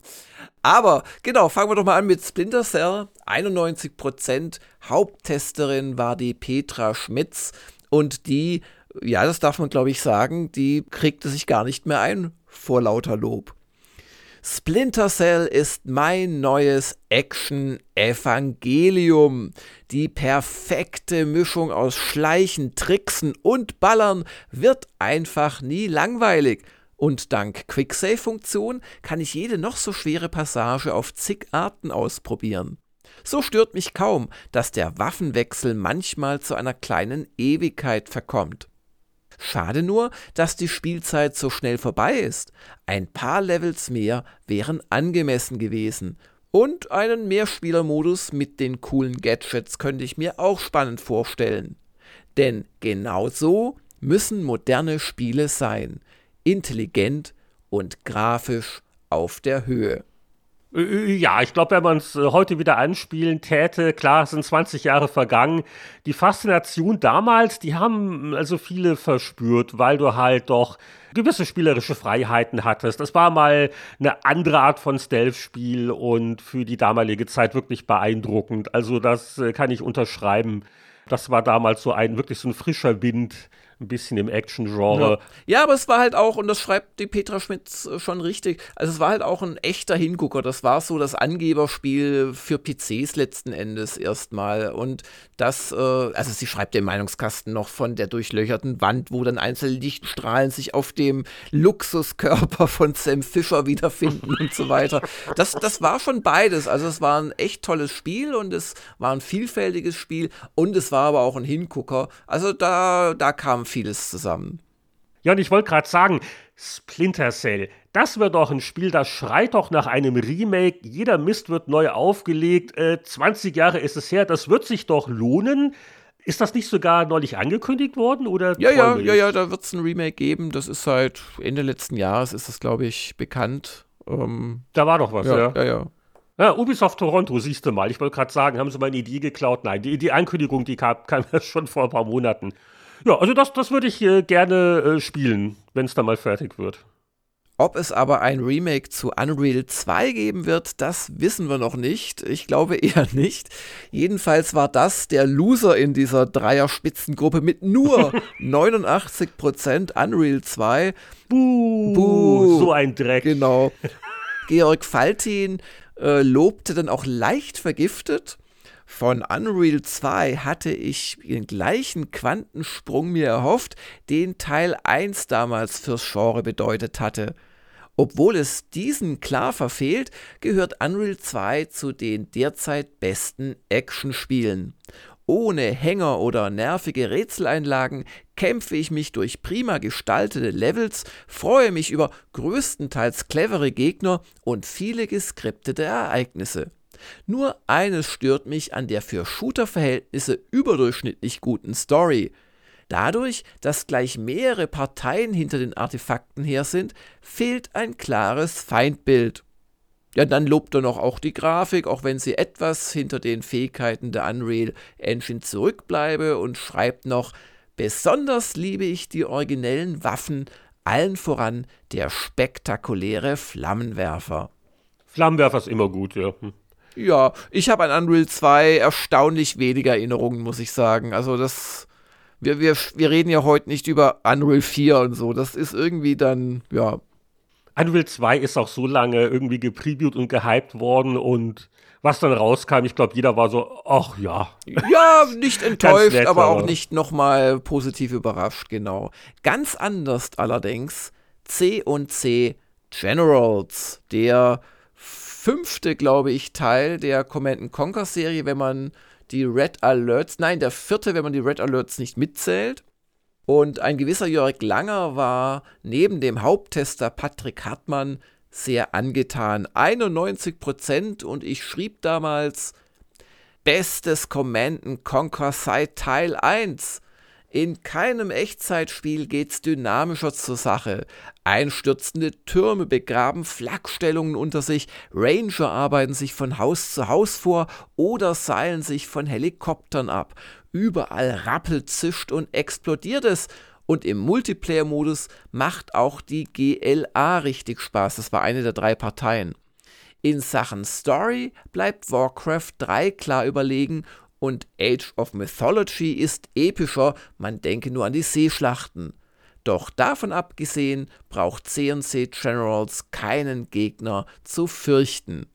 Aber genau, fangen wir doch mal an mit Splinter Cell. 91% Haupttesterin war die Petra Schmitz und die, ja, das darf man glaube ich sagen, die kriegte sich gar nicht mehr ein vor lauter Lob. Splinter Cell ist mein neues Action-Evangelium. Die perfekte Mischung aus Schleichen, Tricksen und Ballern wird einfach nie langweilig. Und dank Quicksave-Funktion kann ich jede noch so schwere Passage auf zig Arten ausprobieren. So stört mich kaum, dass der Waffenwechsel manchmal zu einer kleinen Ewigkeit verkommt. Schade nur, dass die Spielzeit so schnell vorbei ist. Ein paar Levels mehr wären angemessen gewesen. Und einen Mehrspielermodus mit den coolen Gadgets könnte ich mir auch spannend vorstellen. Denn genau so müssen moderne Spiele sein. Intelligent und grafisch auf der Höhe. Äh, äh, ja, ich glaube, wenn man es äh, heute wieder anspielen täte, klar, es sind 20 Jahre vergangen. Die Faszination damals, die haben also viele verspürt, weil du halt doch gewisse spielerische Freiheiten hattest. Das war mal eine andere Art von Stealth-Spiel und für die damalige Zeit wirklich beeindruckend. Also das kann ich unterschreiben. Das war damals so ein wirklich so ein frischer Wind ein bisschen im Action-Genre. Ja. ja. aber es war halt auch, und das schreibt die Petra Schmitz äh, schon richtig, also es war halt auch ein echter Hingucker. Das war so das Angeberspiel für PCs letzten Endes erstmal. Und das, äh, also sie schreibt den Meinungskasten noch von der durchlöcherten Wand, wo dann einzelne Lichtstrahlen sich auf dem Luxuskörper von Sam Fisher wiederfinden und so weiter. Das, das war schon beides. Also es war ein echt tolles Spiel und es war ein vielfältiges Spiel und es war aber auch ein Hingucker. Also da, da kam vieles zusammen. Ja, und ich wollte gerade sagen, Splinter Cell. Das wird doch ein Spiel, das schreit doch nach einem Remake. Jeder Mist wird neu aufgelegt. Äh, 20 Jahre ist es her. Das wird sich doch lohnen. Ist das nicht sogar neulich angekündigt worden? Oder ja, ja, ja, ja, da wird es ein Remake geben. Das ist seit Ende letzten Jahres, ist das, glaube ich, bekannt. Ähm, da war doch was, ja. Ja, ja. ja. ja Ubisoft Toronto, siehst du mal. Ich wollte gerade sagen, haben sie meine Idee geklaut? Nein, die, die Ankündigung, die kam, kam schon vor ein paar Monaten. Ja, also das, das würde ich äh, gerne äh, spielen, wenn es dann mal fertig wird. Ob es aber ein Remake zu Unreal 2 geben wird, das wissen wir noch nicht. Ich glaube eher nicht. Jedenfalls war das der Loser in dieser Dreierspitzengruppe mit nur 89% Unreal 2. Buh, Buh, so ein Dreck. Genau. Georg Faltin äh, lobte dann auch leicht vergiftet von Unreal 2 hatte ich den gleichen Quantensprung mir erhofft, den Teil 1 damals fürs Genre bedeutet hatte. Obwohl es diesen klar verfehlt, gehört Unreal 2 zu den derzeit besten Actionspielen. Ohne Hänger oder nervige Rätseleinlagen kämpfe ich mich durch prima gestaltete Levels, freue mich über größtenteils clevere Gegner und viele geskriptete Ereignisse. Nur eines stört mich an der für Shooter-Verhältnisse überdurchschnittlich guten Story. Dadurch, dass gleich mehrere Parteien hinter den Artefakten her sind, fehlt ein klares Feindbild. Ja, dann lobt er noch auch die Grafik, auch wenn sie etwas hinter den Fähigkeiten der Unreal Engine zurückbleibe und schreibt noch, besonders liebe ich die originellen Waffen, allen voran der spektakuläre Flammenwerfer. Flammenwerfer ist immer gut, ja. Hm. Ja, ich habe an Unreal 2 erstaunlich wenige Erinnerungen, muss ich sagen. Also das, wir, wir, wir reden ja heute nicht über Unreal 4 und so. Das ist irgendwie dann, ja. Unreal 2 ist auch so lange irgendwie gepreviewt und gehypt worden und was dann rauskam, ich glaube, jeder war so, ach ja. Ja, nicht enttäuscht, nett, aber auch nicht nochmal positiv überrascht, genau. Ganz anders allerdings C und C Generals, der fünfte, glaube ich, Teil der Command Conquer Serie, wenn man die Red Alerts, nein, der vierte, wenn man die Red Alerts nicht mitzählt. Und ein gewisser Jörg Langer war neben dem Haupttester Patrick Hartmann sehr angetan. 91 Prozent und ich schrieb damals, bestes Command Conquer seit Teil 1. In keinem Echtzeitspiel geht's dynamischer zur Sache. Einstürzende Türme begraben Flakstellungen unter sich, Ranger arbeiten sich von Haus zu Haus vor oder seilen sich von Helikoptern ab. Überall rappelt, zischt und explodiert es. Und im Multiplayer-Modus macht auch die GLA richtig Spaß. Das war eine der drei Parteien. In Sachen Story bleibt Warcraft 3 klar überlegen und Age of Mythology ist epischer, man denke nur an die Seeschlachten. Doch davon abgesehen braucht CNC Generals keinen Gegner zu fürchten.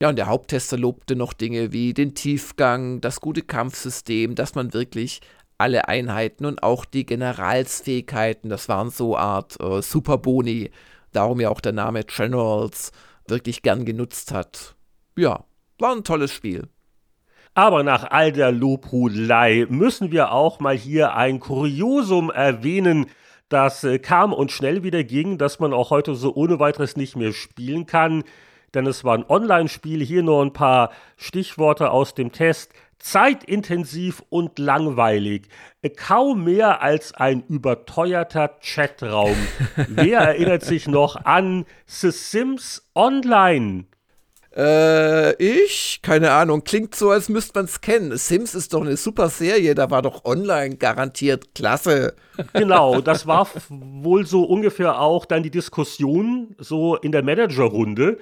Ja, und der Haupttester lobte noch Dinge wie den Tiefgang, das gute Kampfsystem, dass man wirklich alle Einheiten und auch die Generalsfähigkeiten, das waren so Art äh, Superboni, darum ja auch der Name Generals, wirklich gern genutzt hat. Ja, war ein tolles Spiel. Aber nach all der Lobhudelei müssen wir auch mal hier ein Kuriosum erwähnen, das äh, kam und schnell wieder ging, dass man auch heute so ohne weiteres nicht mehr spielen kann. Denn es war ein Online-Spiel. Hier nur ein paar Stichworte aus dem Test. Zeitintensiv und langweilig. Kaum mehr als ein überteuerter Chatraum. Wer erinnert sich noch an The Sims Online? Äh, ich? Keine Ahnung. Klingt so, als müsste man es kennen. Sims ist doch eine super Serie, da war doch online garantiert klasse. Genau, das war wohl so ungefähr auch dann die Diskussion so in der Managerrunde.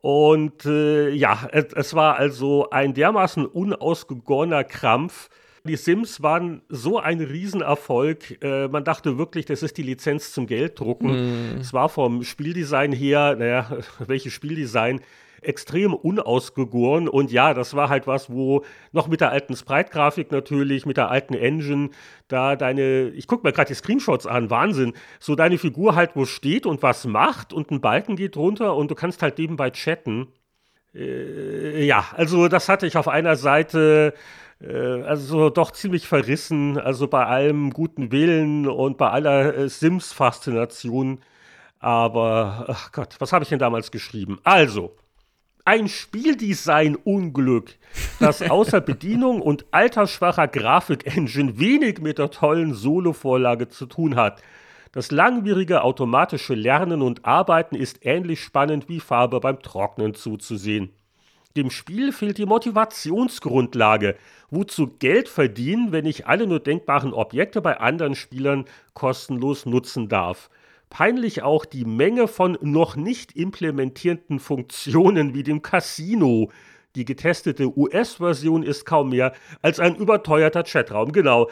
Und äh, ja, es, es, war also ein dermaßen unausgegorener Krampf. Die Sims waren so ein Riesenerfolg. Äh, man dachte wirklich, das ist die Lizenz zum Gelddrucken. Mm. Es war vom Spieldesign her, naja, welches Spieldesign? Extrem unausgegoren. Und ja, das war halt was, wo noch mit der alten Sprite-Grafik natürlich, mit der alten Engine, da deine, ich gucke mir gerade die Screenshots an, Wahnsinn, so deine Figur halt wo steht und was macht und ein Balken geht runter und du kannst halt nebenbei chatten. Äh, ja, also das hatte ich auf einer Seite äh, also doch ziemlich verrissen. Also bei allem guten Willen und bei aller äh, Sims-Faszination. Aber, ach Gott, was habe ich denn damals geschrieben? Also, ein Spieldesign-Unglück, das außer Bedienung und altersschwacher Grafik-Engine wenig mit der tollen Solo-Vorlage zu tun hat. Das langwierige automatische Lernen und Arbeiten ist ähnlich spannend wie Farbe beim Trocknen zuzusehen. Dem Spiel fehlt die Motivationsgrundlage. Wozu Geld verdienen, wenn ich alle nur denkbaren Objekte bei anderen Spielern kostenlos nutzen darf? Peinlich auch die Menge von noch nicht implementierten Funktionen wie dem Casino. Die getestete US-Version ist kaum mehr als ein überteuerter Chatraum. Genau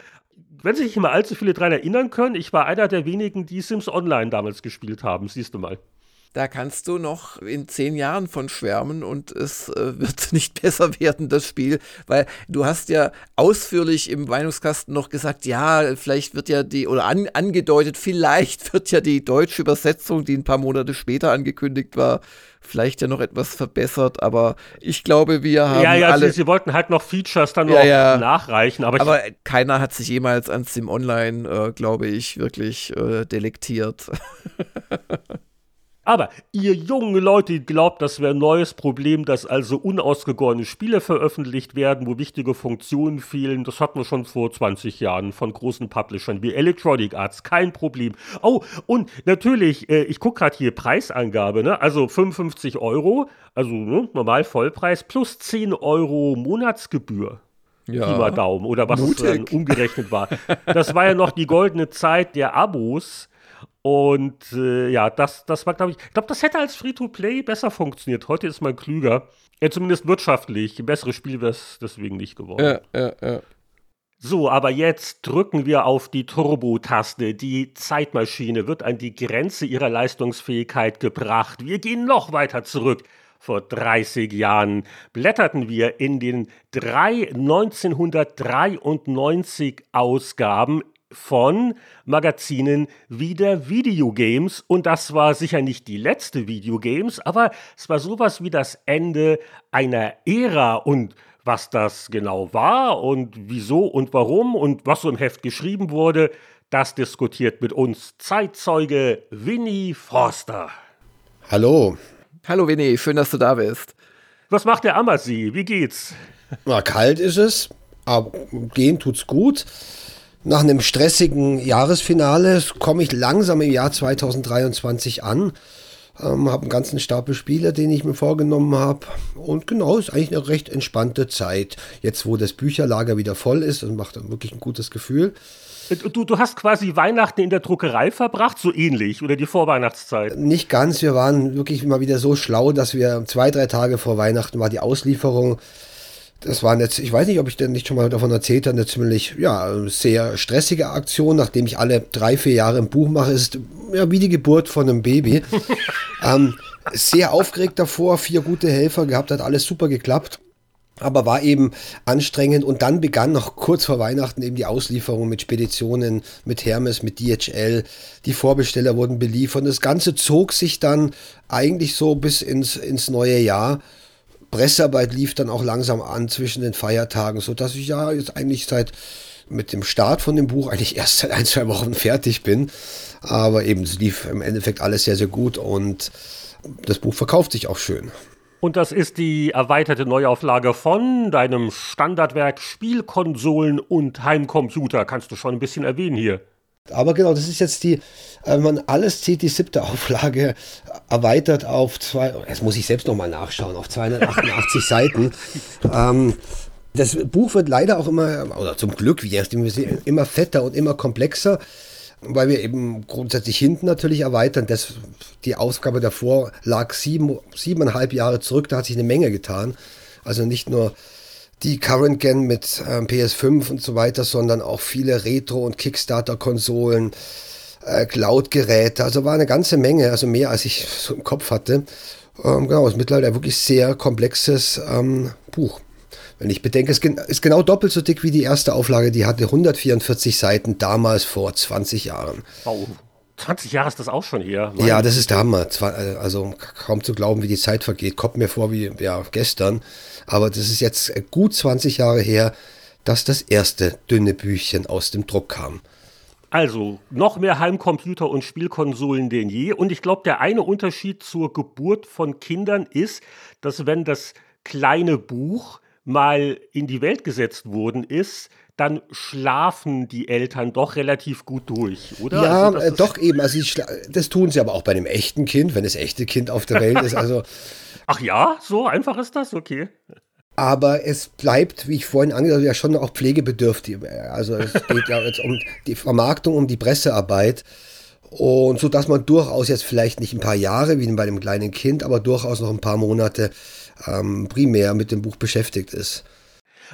wenn sich mal allzu viele daran erinnern können, ich war einer der wenigen, die Sims Online damals gespielt haben, siehst du mal. Da kannst du noch in zehn Jahren von schwärmen und es äh, wird nicht besser werden, das Spiel, weil du hast ja ausführlich im Meinungskasten noch gesagt, ja, vielleicht wird ja die, oder an, angedeutet, vielleicht wird ja die deutsche Übersetzung, die ein paar Monate später angekündigt war, vielleicht ja noch etwas verbessert, aber ich glaube, wir haben. Ja, ja, alle sie, sie wollten halt noch Features dann ja, noch ja. nachreichen, aber, aber keiner hat sich jemals an Sim Online, äh, glaube ich, wirklich äh, delektiert. Aber ihr jungen Leute glaubt, das wäre ein neues Problem, dass also unausgegorene Spiele veröffentlicht werden, wo wichtige Funktionen fehlen. Das hatten wir schon vor 20 Jahren von großen Publishern wie Electronic Arts. Kein Problem. Oh, und natürlich, äh, ich gucke gerade hier Preisangabe, ne? also 55 Euro, also ne, normal Vollpreis, plus 10 Euro Monatsgebühr. Ja. Pi mal Daumen oder was Mutig. es dann umgerechnet war. Das war ja noch die goldene Zeit der Abos. Und äh, ja, das, das war, glaube ich, ich glaube, das hätte als Free-to-Play besser funktioniert. Heute ist man klüger. Ja, zumindest wirtschaftlich. Ein besseres Spiel wäre es deswegen nicht geworden. Ja, ja, ja. So, aber jetzt drücken wir auf die Turbo-Taste. Die Zeitmaschine wird an die Grenze ihrer Leistungsfähigkeit gebracht. Wir gehen noch weiter zurück. Vor 30 Jahren blätterten wir in den drei 1993 Ausgaben von Magazinen wie der Videogames. Und das war sicher nicht die letzte Videogames, aber es war sowas wie das Ende einer Ära. Und was das genau war und wieso und warum und was so im Heft geschrieben wurde, das diskutiert mit uns Zeitzeuge Winnie Forster. Hallo. Hallo Winnie, schön, dass du da bist. Was macht der Ammersee? Wie geht's? Na, kalt ist es, aber gehen tut's gut. Nach einem stressigen Jahresfinale komme ich langsam im Jahr 2023 an. Ähm, habe einen ganzen Stapel Spiele, den ich mir vorgenommen habe. Und genau, ist eigentlich eine recht entspannte Zeit. Jetzt, wo das Bücherlager wieder voll ist, und macht wirklich ein gutes Gefühl. Du, du hast quasi Weihnachten in der Druckerei verbracht, so ähnlich, oder die Vorweihnachtszeit? Nicht ganz. Wir waren wirklich mal wieder so schlau, dass wir zwei, drei Tage vor Weihnachten war die Auslieferung das waren jetzt, ich weiß nicht, ob ich denn nicht schon mal davon erzählt habe, eine ziemlich, ja, sehr stressige Aktion, nachdem ich alle drei, vier Jahre ein Buch mache, ist ja wie die Geburt von einem Baby. ähm, sehr aufgeregt davor, vier gute Helfer gehabt, hat alles super geklappt. Aber war eben anstrengend und dann begann noch kurz vor Weihnachten eben die Auslieferung mit Speditionen, mit Hermes, mit DHL. Die Vorbesteller wurden beliefert. Das Ganze zog sich dann eigentlich so bis ins, ins neue Jahr. Pressearbeit lief dann auch langsam an zwischen den Feiertagen, so dass ich ja jetzt eigentlich seit mit dem Start von dem Buch eigentlich erst seit ein, zwei Wochen fertig bin. Aber eben, es lief im Endeffekt alles sehr, sehr gut und das Buch verkauft sich auch schön. Und das ist die erweiterte Neuauflage von deinem Standardwerk Spielkonsolen und Heimcomputer. Kannst du schon ein bisschen erwähnen hier. Aber genau, das ist jetzt die, äh, wenn man alles zieht, die siebte Auflage erweitert auf zwei, jetzt muss ich selbst nochmal nachschauen, auf 288 Seiten. Ähm, das Buch wird leider auch immer, oder zum Glück, wie erst immer fetter und immer komplexer, weil wir eben grundsätzlich hinten natürlich erweitern. Das, die Ausgabe davor lag sieben, siebeneinhalb Jahre zurück, da hat sich eine Menge getan. Also nicht nur die Current Gen mit ähm, PS5 und so weiter, sondern auch viele Retro- und Kickstarter-Konsolen, äh, Cloud-Geräte. Also war eine ganze Menge, also mehr als ich so im Kopf hatte. Ähm, genau, ist mittlerweile ein wirklich sehr komplexes ähm, Buch. Wenn ich bedenke, es ist genau doppelt so dick wie die erste Auflage. Die hatte 144 Seiten damals vor 20 Jahren. Wow. 20 Jahre ist das auch schon hier. Ja, das ist der Hammer. Äh, also kaum zu glauben, wie die Zeit vergeht. Kommt mir vor wie ja, gestern. Aber das ist jetzt gut 20 Jahre her, dass das erste dünne Büchchen aus dem Druck kam. Also noch mehr Heimcomputer und Spielkonsolen denn je. Und ich glaube, der eine Unterschied zur Geburt von Kindern ist, dass wenn das kleine Buch mal in die Welt gesetzt worden ist, dann schlafen die Eltern doch relativ gut durch, oder? Ja, also, äh, doch eben. Also das tun sie aber auch bei dem echten Kind, wenn das echte Kind auf der Welt ist. Also Ach ja, so einfach ist das, okay. Aber es bleibt, wie ich vorhin angedeutet ja schon auch pflegebedürftig. Also es geht ja jetzt um die Vermarktung, um die Pressearbeit. Und so dass man durchaus jetzt vielleicht nicht ein paar Jahre wie bei einem kleinen Kind, aber durchaus noch ein paar Monate ähm, primär mit dem Buch beschäftigt ist.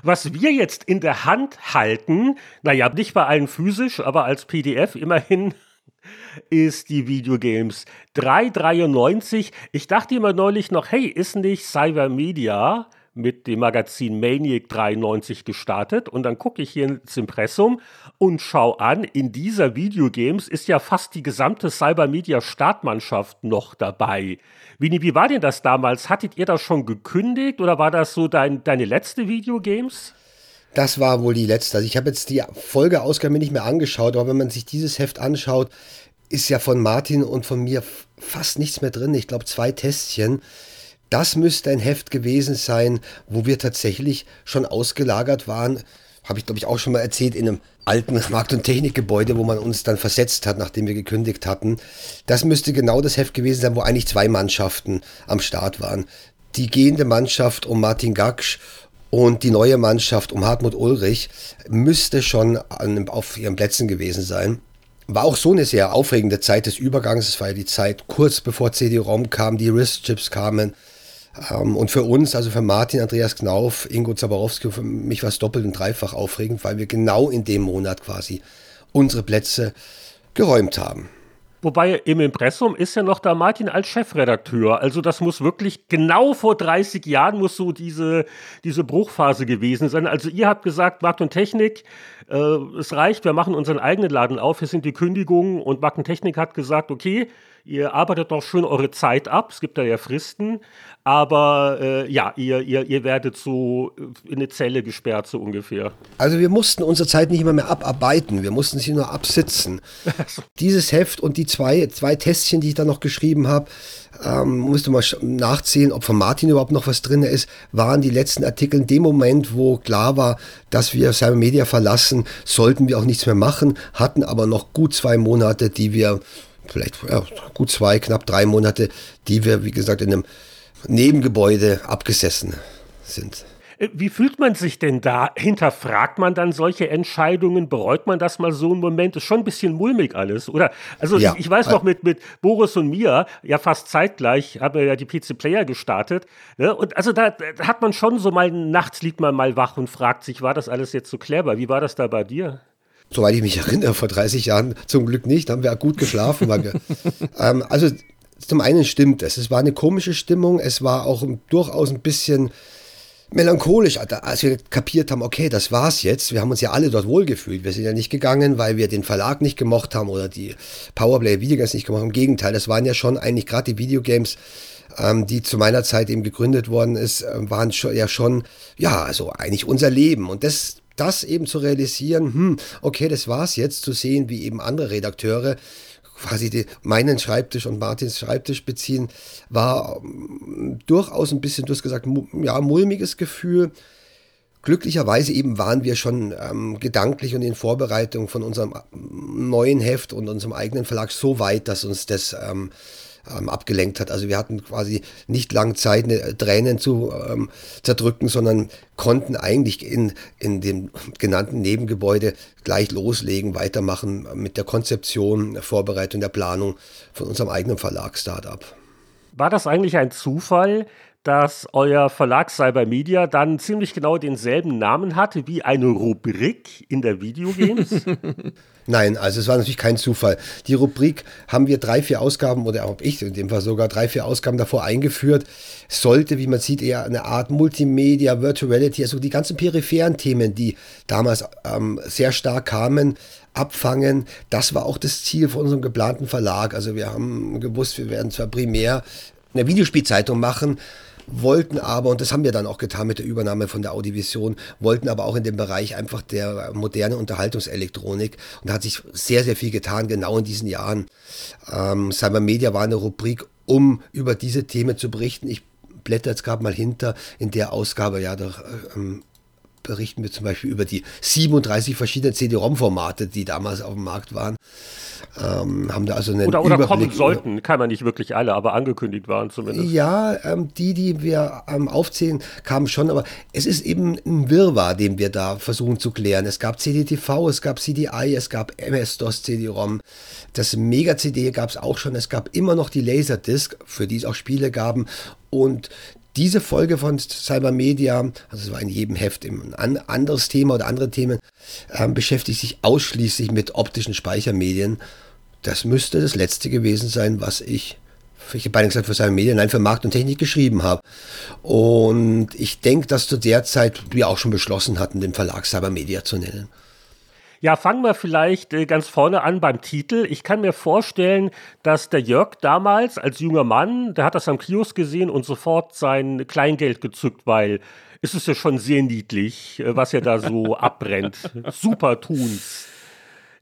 Was wir jetzt in der Hand halten, naja, nicht bei allen physisch, aber als PDF immerhin, ist die Videogames 393. Ich dachte immer neulich noch, hey, ist nicht Cybermedia mit dem Magazin Maniac 93 gestartet und dann gucke ich hier ins Impressum und schau an, in dieser Videogames ist ja fast die gesamte Cybermedia Startmannschaft noch dabei. Vini, wie war denn das damals? Hattet ihr das schon gekündigt oder war das so dein, deine letzte Videogames? Das war wohl die letzte. Also ich habe jetzt die Folgeausgabe nicht mehr angeschaut, aber wenn man sich dieses Heft anschaut, ist ja von Martin und von mir fast nichts mehr drin. Ich glaube zwei Testchen. Das müsste ein Heft gewesen sein, wo wir tatsächlich schon ausgelagert waren. Habe ich, glaube ich, auch schon mal erzählt, in einem alten Markt- und Technikgebäude, wo man uns dann versetzt hat, nachdem wir gekündigt hatten. Das müsste genau das Heft gewesen sein, wo eigentlich zwei Mannschaften am Start waren. Die gehende Mannschaft um Martin Gaksch und die neue Mannschaft um Hartmut Ulrich müsste schon an, auf ihren Plätzen gewesen sein. War auch so eine sehr aufregende Zeit des Übergangs. Es war ja die Zeit kurz bevor CD-ROM kam, die RISC-Chips kamen. Ähm, und für uns, also für Martin, Andreas Knauf, Ingo Zaborowski, für mich war es doppelt und dreifach aufregend, weil wir genau in dem Monat quasi unsere Plätze geräumt haben. Wobei im Impressum ist ja noch da Martin als Chefredakteur. Also das muss wirklich genau vor 30 Jahren muss so diese, diese Bruchphase gewesen sein. Also ihr habt gesagt, Markt und Technik, äh, es reicht, wir machen unseren eigenen Laden auf, hier sind die Kündigungen und Markt und Technik hat gesagt, okay, ihr arbeitet doch schön eure Zeit ab, es gibt da ja Fristen, aber äh, ja, ihr, ihr, ihr werdet so in eine Zelle gesperrt, so ungefähr. Also wir mussten unsere Zeit nicht immer mehr abarbeiten, wir mussten sie nur absitzen. Dieses Heft und die zwei, zwei Testchen, die ich da noch geschrieben habe, ähm, musste mal nachzählen, ob von Martin überhaupt noch was drin ist, waren die letzten Artikel in dem Moment, wo klar war, dass wir Cyber Media verlassen, sollten wir auch nichts mehr machen, hatten aber noch gut zwei Monate, die wir vielleicht ja, gut zwei, knapp drei Monate, die wir, wie gesagt, in einem Nebengebäude abgesessen sind. Äh, wie fühlt man sich denn da? Hinterfragt man dann solche Entscheidungen? Bereut man das mal so einen Moment? Ist schon ein bisschen mulmig alles, oder? Also ja. ich, ich, weiß noch mit, mit Boris und mir, ja fast zeitgleich, haben wir ja die PC Player gestartet. Ne? Und also da, da, hat man schon so mal, nachts liegt man mal wach und fragt sich, war das alles jetzt so clever? Wie war das da bei dir? Soweit ich mich erinnere, vor 30 Jahren zum Glück nicht, haben wir gut geschlafen. ähm, also zum einen stimmt es, es war eine komische Stimmung, es war auch durchaus ein bisschen melancholisch, als wir kapiert haben, okay, das war's jetzt. Wir haben uns ja alle dort wohlgefühlt. Wir sind ja nicht gegangen, weil wir den Verlag nicht gemocht haben oder die Powerplay Videogames nicht gemocht haben. Im Gegenteil, das waren ja schon eigentlich gerade die Videogames, ähm, die zu meiner Zeit eben gegründet worden ist, äh, waren ja schon, ja, also eigentlich unser Leben. Und das das eben zu realisieren, hm, okay, das war's jetzt, zu sehen, wie eben andere Redakteure quasi die, meinen Schreibtisch und Martins Schreibtisch beziehen, war um, durchaus ein bisschen, du hast gesagt, ja, mulmiges Gefühl. Glücklicherweise eben waren wir schon ähm, gedanklich und in Vorbereitung von unserem neuen Heft und unserem eigenen Verlag so weit, dass uns das ähm, ähm, abgelenkt hat. Also wir hatten quasi nicht lang Zeit, eine Tränen zu ähm, zerdrücken, sondern konnten eigentlich in, in dem genannten Nebengebäude gleich loslegen, weitermachen mit der Konzeption, der Vorbereitung, der Planung von unserem eigenen Verlag Startup. War das eigentlich ein Zufall, dass euer Verlag Cyber Media dann ziemlich genau denselben Namen hatte wie eine Rubrik in der Videogames? Nein, also es war natürlich kein Zufall. Die Rubrik haben wir drei, vier Ausgaben, oder auch ich in dem Fall sogar drei, vier Ausgaben davor eingeführt. Sollte, wie man sieht, eher eine Art Multimedia, Virtuality, also die ganzen peripheren Themen, die damals ähm, sehr stark kamen, abfangen. Das war auch das Ziel von unserem geplanten Verlag. Also wir haben gewusst, wir werden zwar primär eine Videospielzeitung machen, wollten aber, und das haben wir dann auch getan mit der Übernahme von der Audivision, wollten aber auch in dem Bereich einfach der modernen Unterhaltungselektronik. Und da hat sich sehr, sehr viel getan, genau in diesen Jahren. Ähm, Cyber Media war eine Rubrik, um über diese Themen zu berichten. Ich blätter jetzt gerade mal hinter in der Ausgabe, ja, da ähm, berichten wir zum Beispiel über die 37 verschiedenen CD-ROM-Formate, die damals auf dem Markt waren. Ähm, haben da also einen oder, oder kommen sollten, kann man nicht wirklich alle, aber angekündigt waren zumindest. Ja, ähm, die, die wir ähm, aufzählen, kamen schon, aber es ist eben ein Wirrwarr, den wir da versuchen zu klären. Es gab CDTV, es gab CDI, es gab MS-DOS CD-ROM, das Mega-CD gab es auch schon, es gab immer noch die Laserdisc, für die es auch Spiele gaben und diese Folge von Cybermedia, also es war in jedem Heft ein anderes Thema oder andere Themen, äh, beschäftigt sich ausschließlich mit optischen Speichermedien. Das müsste das letzte gewesen sein, was ich, ich habe beinahe gesagt für Cybermedia, nein, für Markt und Technik geschrieben habe. Und ich denke, dass zu der Zeit wir auch schon beschlossen hatten, den Verlag Cybermedia zu nennen. Ja, fangen wir vielleicht äh, ganz vorne an beim Titel. Ich kann mir vorstellen, dass der Jörg damals als junger Mann, der hat das am Kiosk gesehen und sofort sein Kleingeld gezückt, weil es ist ja schon sehr niedlich, äh, was er da so abbrennt. Super Tuns.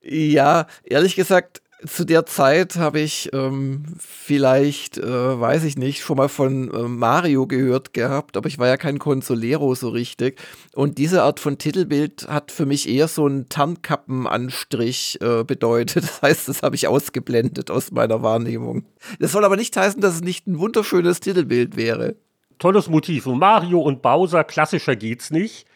Ja, ehrlich gesagt, zu der Zeit habe ich ähm, vielleicht, äh, weiß ich nicht, schon mal von äh, Mario gehört gehabt, aber ich war ja kein Consolero so richtig. Und diese Art von Titelbild hat für mich eher so einen Tarnkappenanstrich äh, bedeutet. Das heißt, das habe ich ausgeblendet aus meiner Wahrnehmung. Das soll aber nicht heißen, dass es nicht ein wunderschönes Titelbild wäre. Tolles Motiv. Mario und Bowser, klassischer geht's nicht.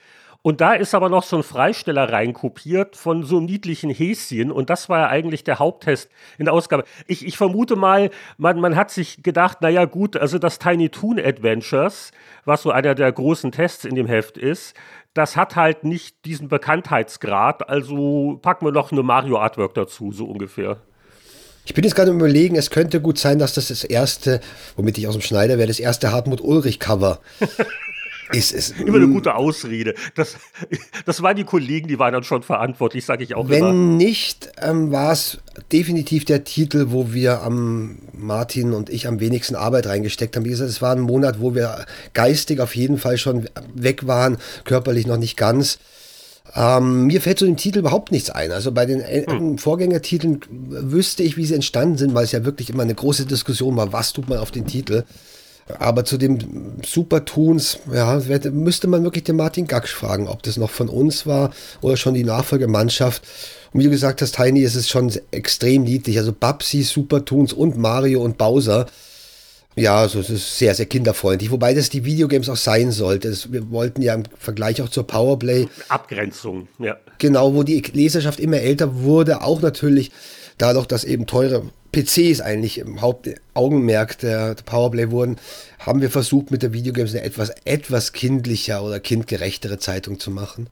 Und da ist aber noch so ein Freisteller reinkopiert von so einem niedlichen Häschen. Und das war ja eigentlich der Haupttest in der Ausgabe. Ich, ich vermute mal, man, man hat sich gedacht, naja gut, also das Tiny Toon Adventures, was so einer der großen Tests in dem Heft ist, das hat halt nicht diesen Bekanntheitsgrad. Also packen wir noch eine Mario Artwork dazu, so ungefähr. Ich bin jetzt gerade überlegen, es könnte gut sein, dass das das erste, womit ich aus dem Schneider wäre, das erste Hartmut Ulrich Cover ist es. Immer eine gute Ausrede. Das, das waren die Kollegen, die waren dann schon verantwortlich, sage ich auch Wenn immer. nicht, ähm, war es definitiv der Titel, wo wir am Martin und ich am wenigsten Arbeit reingesteckt haben. Wie gesagt, es war ein Monat, wo wir geistig auf jeden Fall schon weg waren, körperlich noch nicht ganz. Ähm, mir fällt zu dem Titel überhaupt nichts ein. Also bei den hm. Vorgängertiteln wüsste ich, wie sie entstanden sind, weil es ja wirklich immer eine große Diskussion war, was tut man auf den Titel. Aber zu dem Super-Tunes, ja, müsste man wirklich den Martin Gaksch fragen, ob das noch von uns war oder schon die Nachfolgemannschaft. Und wie du gesagt hast, Tiny, ist es schon extrem niedlich. Also Babsi, Super-Tunes und Mario und Bowser. Ja, also es ist sehr, sehr kinderfreundlich. Wobei das die Videogames auch sein sollte. Das, wir wollten ja im Vergleich auch zur Powerplay. Abgrenzung, ja. Genau, wo die Leserschaft immer älter wurde, auch natürlich dadurch, dass eben teure PCs eigentlich im Hauptaugenmerk der, Powerplay wurden, haben wir versucht, mit der Videogames eine etwas, etwas kindlicher oder kindgerechtere Zeitung zu machen.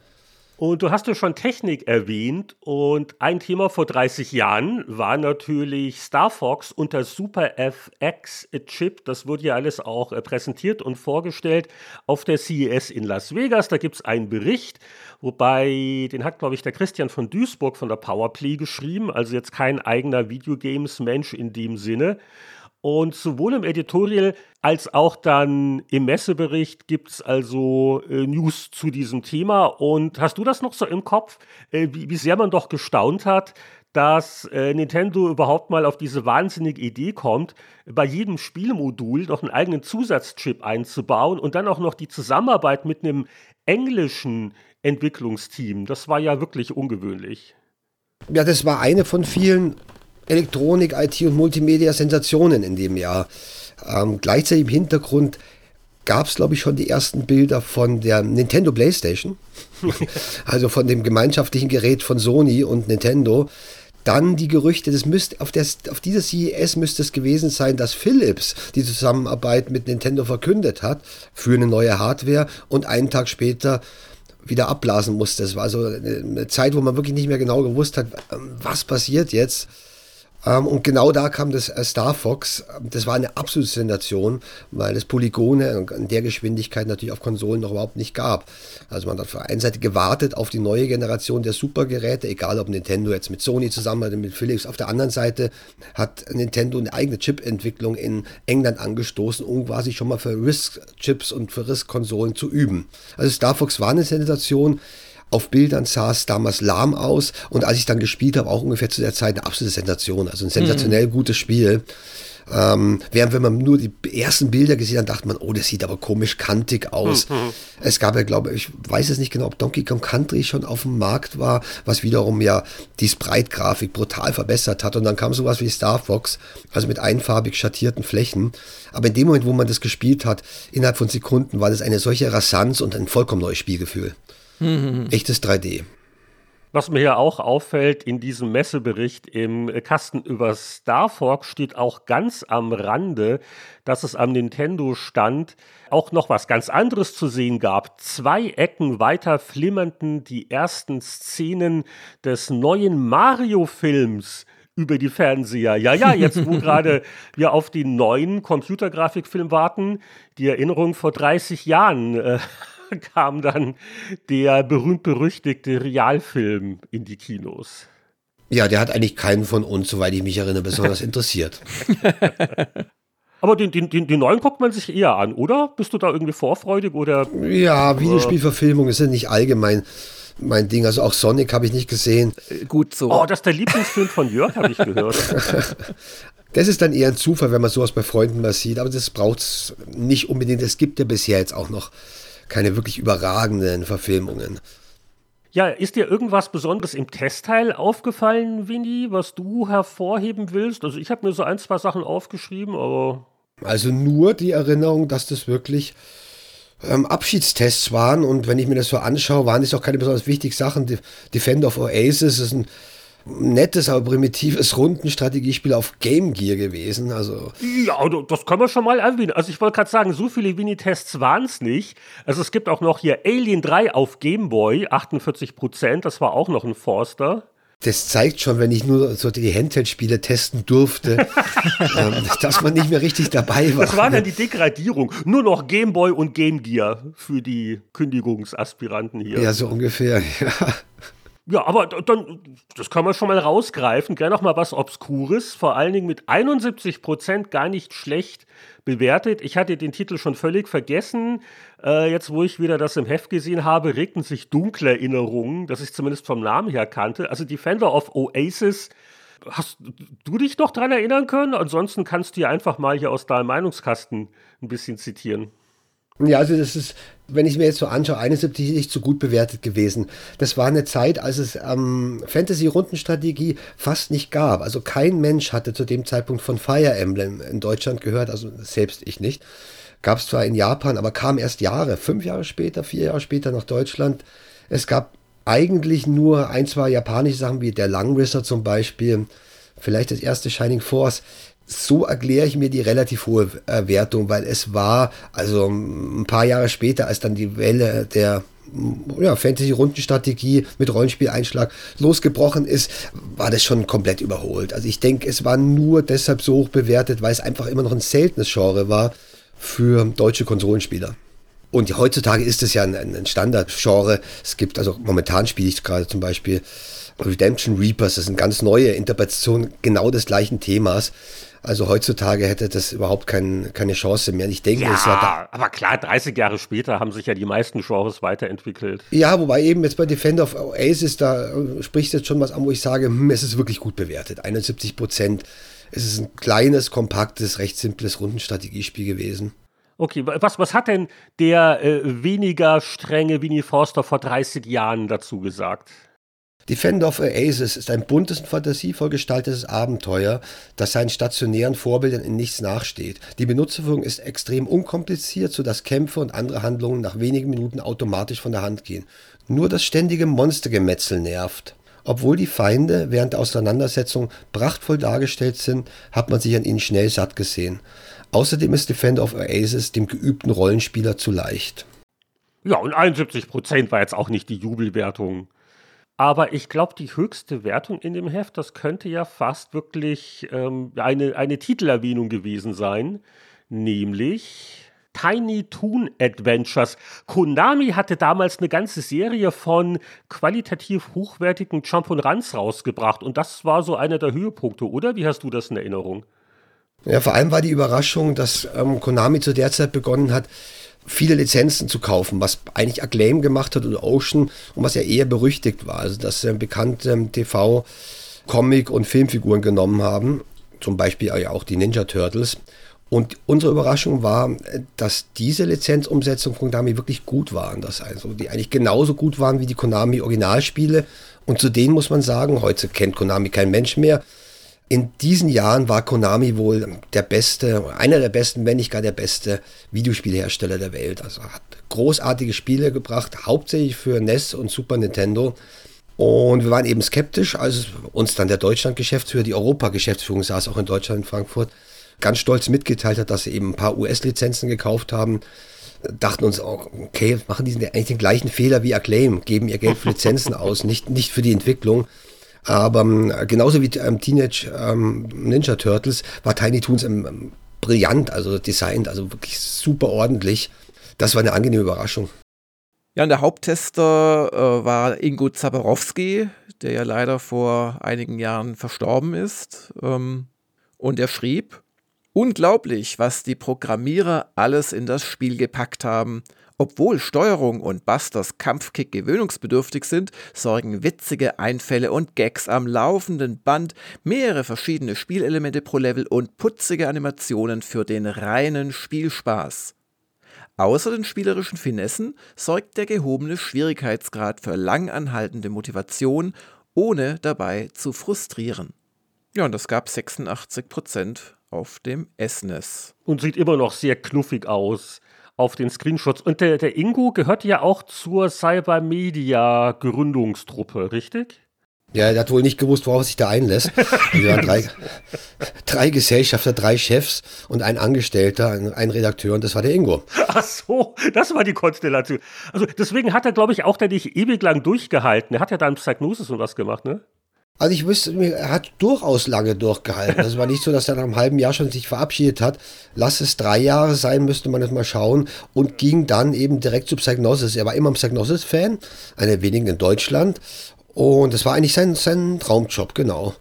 Und du hast ja schon Technik erwähnt und ein Thema vor 30 Jahren war natürlich Star Fox unter Super FX Chip. Das wurde ja alles auch äh, präsentiert und vorgestellt auf der CES in Las Vegas. Da gibt es einen Bericht, wobei den hat, glaube ich, der Christian von Duisburg von der Powerplay geschrieben. Also jetzt kein eigener Videogames-Mensch in dem Sinne. Und sowohl im Editorial als auch dann im Messebericht gibt es also äh, News zu diesem Thema. Und hast du das noch so im Kopf, äh, wie, wie, sehr man doch gestaunt hat, dass äh, Nintendo überhaupt mal auf diese wahnsinnige Idee kommt, bei jedem Spielmodul noch einen eigenen Zusatzchip einzubauen und dann auch noch die Zusammenarbeit mit einem englischen Entwicklungsteam. Das war ja wirklich ungewöhnlich. Ja, das war eine von vielen Elektronik, IT und Multimedia-Sensationen in dem Jahr. Ähm, gleichzeitig im Hintergrund gab es, glaube ich, schon die ersten Bilder von der Nintendo PlayStation, also von dem gemeinschaftlichen Gerät von Sony und Nintendo. Dann die Gerüchte, das müsste auf, der, auf dieser CES müsste es gewesen sein, dass Philips die Zusammenarbeit mit Nintendo verkündet hat für eine neue Hardware und einen Tag später wieder abblasen musste. Es war so eine Zeit, wo man wirklich nicht mehr genau gewusst hat, ähm, was passiert jetzt. Ähm, und genau da kam das äh, Star Fox. Das war eine absolute Sensation, weil es Polygone in der Geschwindigkeit natürlich auf Konsolen noch überhaupt nicht gab. Also man hat auf der einen Seite gewartet auf die neue Generation der Supergeräte, egal ob Nintendo jetzt mit Sony zusammen oder mit Philips. Auf der anderen Seite hat Nintendo eine eigene Chip-Entwicklung in England angestoßen, um quasi schon mal für RISC-Chips und für RISC-Konsolen zu üben. Also Star Fox war eine Sensation. Auf Bildern sah es damals lahm aus und als ich dann gespielt habe, auch ungefähr zu der Zeit eine absolute Sensation. Also ein sensationell mhm. gutes Spiel. Ähm, während wenn man nur die ersten Bilder gesehen hat, dachte man, oh, das sieht aber komisch kantig aus. Mhm. Es gab ja, glaube ich, weiß es nicht genau, ob Donkey Kong Country schon auf dem Markt war, was wiederum ja die Sprite-Grafik brutal verbessert hat. Und dann kam sowas wie Star Fox, also mit einfarbig schattierten Flächen. Aber in dem Moment, wo man das gespielt hat, innerhalb von Sekunden war das eine solche Rassanz und ein vollkommen neues Spielgefühl. Mhm. Echtes 3D. Was mir hier auch auffällt, in diesem Messebericht im Kasten über Star Fox steht auch ganz am Rande, dass es am Nintendo-Stand auch noch was ganz anderes zu sehen gab. Zwei Ecken weiter flimmerten die ersten Szenen des neuen Mario-Films über die Fernseher. Ja, ja, jetzt wo gerade wir auf den neuen Computergrafikfilm warten, die Erinnerung vor 30 Jahren. Äh, kam dann der berühmt-berüchtigte Realfilm in die Kinos. Ja, der hat eigentlich keinen von uns, soweit ich mich erinnere, besonders interessiert. Aber den, den, den, den, neuen guckt man sich eher an, oder? Bist du da irgendwie vorfreudig oder? Ja, Videospielverfilmung ist ja nicht allgemein mein Ding. Also auch Sonic habe ich nicht gesehen. Äh, gut so. Oh, das ist der Lieblingsfilm von Jörg, habe ich gehört. das ist dann eher ein Zufall, wenn man sowas bei Freunden mal sieht. Aber das braucht es nicht unbedingt. Es gibt ja bisher jetzt auch noch keine wirklich überragenden Verfilmungen. Ja, ist dir irgendwas Besonderes im Testteil aufgefallen, Winnie, was du hervorheben willst? Also ich habe mir so ein, zwei Sachen aufgeschrieben, aber. Also nur die Erinnerung, dass das wirklich ähm, Abschiedstests waren und wenn ich mir das so anschaue, waren das auch keine besonders wichtigen Sachen. Defender of Oasis ist ein nettes, aber primitives Rundenstrategiespiel auf Game Gear gewesen. Also ja, das kann man schon mal erwähnen. Also ich wollte gerade sagen, so viele Winnie-Tests waren es nicht. Also es gibt auch noch hier Alien 3 auf Game Boy, 48 Prozent, das war auch noch ein Forster. Das zeigt schon, wenn ich nur so die Handheld-Spiele testen durfte, ähm, dass man nicht mehr richtig dabei war. Das war dann die Degradierung. Nur noch Game Boy und Game Gear für die Kündigungsaspiranten hier. Ja, so ungefähr, ja. Ja, aber dann, das kann man schon mal rausgreifen. Gerne noch mal was Obskures, vor allen Dingen mit 71 Prozent gar nicht schlecht bewertet. Ich hatte den Titel schon völlig vergessen. Äh, jetzt, wo ich wieder das im Heft gesehen habe, regten sich dunkle Erinnerungen, dass ich zumindest vom Namen her kannte. Also Defender of Oasis. Hast du dich noch dran erinnern können? Ansonsten kannst du ja einfach mal hier aus deinem Meinungskasten ein bisschen zitieren. Ja, also das ist, wenn ich mir jetzt so anschaue, 71 nicht so gut bewertet gewesen. Das war eine Zeit, als es ähm, Fantasy-Rundenstrategie fast nicht gab. Also kein Mensch hatte zu dem Zeitpunkt von Fire Emblem in Deutschland gehört, also selbst ich nicht. Gab es zwar in Japan, aber kam erst Jahre, fünf Jahre später, vier Jahre später nach Deutschland. Es gab eigentlich nur ein, zwei japanische Sachen, wie der Langrisser zum Beispiel, vielleicht das erste Shining Force so erkläre ich mir die relativ hohe äh, Wertung, weil es war, also ein paar Jahre später, als dann die Welle der ja, Fantasy-Rundenstrategie mit Rollenspieleinschlag losgebrochen ist, war das schon komplett überholt. Also ich denke, es war nur deshalb so hoch bewertet, weil es einfach immer noch ein seltenes Genre war für deutsche Konsolenspieler. Und heutzutage ist es ja ein, ein Standardgenre. Es gibt, also momentan spiele ich gerade zum Beispiel Redemption Reapers, das ist eine ganz neue Interpretation genau des gleichen Themas. Also heutzutage hätte das überhaupt kein, keine Chance mehr. Ich denke, ja, es war da aber klar, 30 Jahre später haben sich ja die meisten Genres weiterentwickelt. Ja, wobei eben jetzt bei Defender of Oasis, da äh, spricht jetzt schon was an, wo ich sage, hm, es ist wirklich gut bewertet. 71 Prozent. Es ist ein kleines, kompaktes, recht simples Rundenstrategiespiel gewesen. Okay, was, was hat denn der äh, weniger strenge Winnie Forster vor 30 Jahren dazu gesagt? Defender of Oasis ist ein buntes und fantasievoll gestaltetes Abenteuer, das seinen stationären Vorbildern in nichts nachsteht. Die Benutzerführung ist extrem unkompliziert, sodass Kämpfe und andere Handlungen nach wenigen Minuten automatisch von der Hand gehen. Nur das ständige Monstergemetzel nervt. Obwohl die Feinde während der Auseinandersetzung prachtvoll dargestellt sind, hat man sich an ihnen schnell satt gesehen. Außerdem ist Defender of Oasis dem geübten Rollenspieler zu leicht. Ja, und 71% war jetzt auch nicht die Jubelwertung. Aber ich glaube, die höchste Wertung in dem Heft, das könnte ja fast wirklich ähm, eine, eine Titelerwähnung gewesen sein, nämlich Tiny Toon Adventures. Konami hatte damals eine ganze Serie von qualitativ hochwertigen Jump-and-Runs rausgebracht und das war so einer der Höhepunkte, oder? Wie hast du das in Erinnerung? Ja, vor allem war die Überraschung, dass ähm, Konami zu der Zeit begonnen hat, viele Lizenzen zu kaufen, was eigentlich Acclaim gemacht hat und Ocean und was ja eher berüchtigt war. Also dass sie bekannte ähm, TV, Comic und Filmfiguren genommen haben, zum Beispiel ja auch die Ninja Turtles. Und unsere Überraschung war, dass diese Lizenzumsetzungen von Konami wirklich gut waren, dass also die eigentlich genauso gut waren wie die Konami Originalspiele. Und zu denen muss man sagen, heute kennt Konami kein Mensch mehr. In diesen Jahren war Konami wohl der beste, einer der besten, wenn nicht gar der beste Videospielhersteller der Welt. Also hat großartige Spiele gebracht, hauptsächlich für NES und Super Nintendo. Und wir waren eben skeptisch, als uns dann der Deutschland-Geschäftsführer, die Europa-Geschäftsführung saß, auch in Deutschland, in Frankfurt, ganz stolz mitgeteilt hat, dass sie eben ein paar US-Lizenzen gekauft haben. Dachten uns auch, okay, machen die eigentlich den gleichen Fehler wie Acclaim, geben ihr Geld für Lizenzen aus, nicht, nicht für die Entwicklung. Aber ähm, genauso wie ähm, Teenage ähm, Ninja Turtles war Tiny Toons ähm, brillant, also designt, also wirklich super ordentlich. Das war eine angenehme Überraschung. Ja, und der Haupttester äh, war Ingo Zaborowski, der ja leider vor einigen Jahren verstorben ist. Ähm, und er schrieb, unglaublich, was die Programmierer alles in das Spiel gepackt haben. Obwohl Steuerung und Busters Kampfkick gewöhnungsbedürftig sind, sorgen witzige Einfälle und Gags am laufenden Band, mehrere verschiedene Spielelemente pro Level und putzige Animationen für den reinen Spielspaß. Außer den spielerischen Finessen sorgt der gehobene Schwierigkeitsgrad für langanhaltende Motivation, ohne dabei zu frustrieren. Ja, und das gab 86% auf dem SNES. Und sieht immer noch sehr knuffig aus auf den Screenshots. Und der, der Ingo gehört ja auch zur Cybermedia Gründungstruppe, richtig? Ja, er hat wohl nicht gewusst, worauf er sich da einlässt. Wir waren drei, drei Gesellschafter, drei Chefs und ein Angestellter, ein, ein, Redakteur und das war der Ingo. Ach so, das war die Konstellation. Also deswegen hat er, glaube ich, auch da nicht ewig lang durchgehalten. Er hat ja dann Psychnosis und was gemacht, ne? Also ich wüsste, er hat durchaus lange durchgehalten. Also es war nicht so, dass er nach einem halben Jahr schon sich verabschiedet hat. Lass es drei Jahre sein, müsste man jetzt mal schauen. Und ging dann eben direkt zu Psygnosis. Er war immer ein Psygnosis-Fan, einer wenigen in Deutschland. Und es war eigentlich sein, sein Traumjob, genau.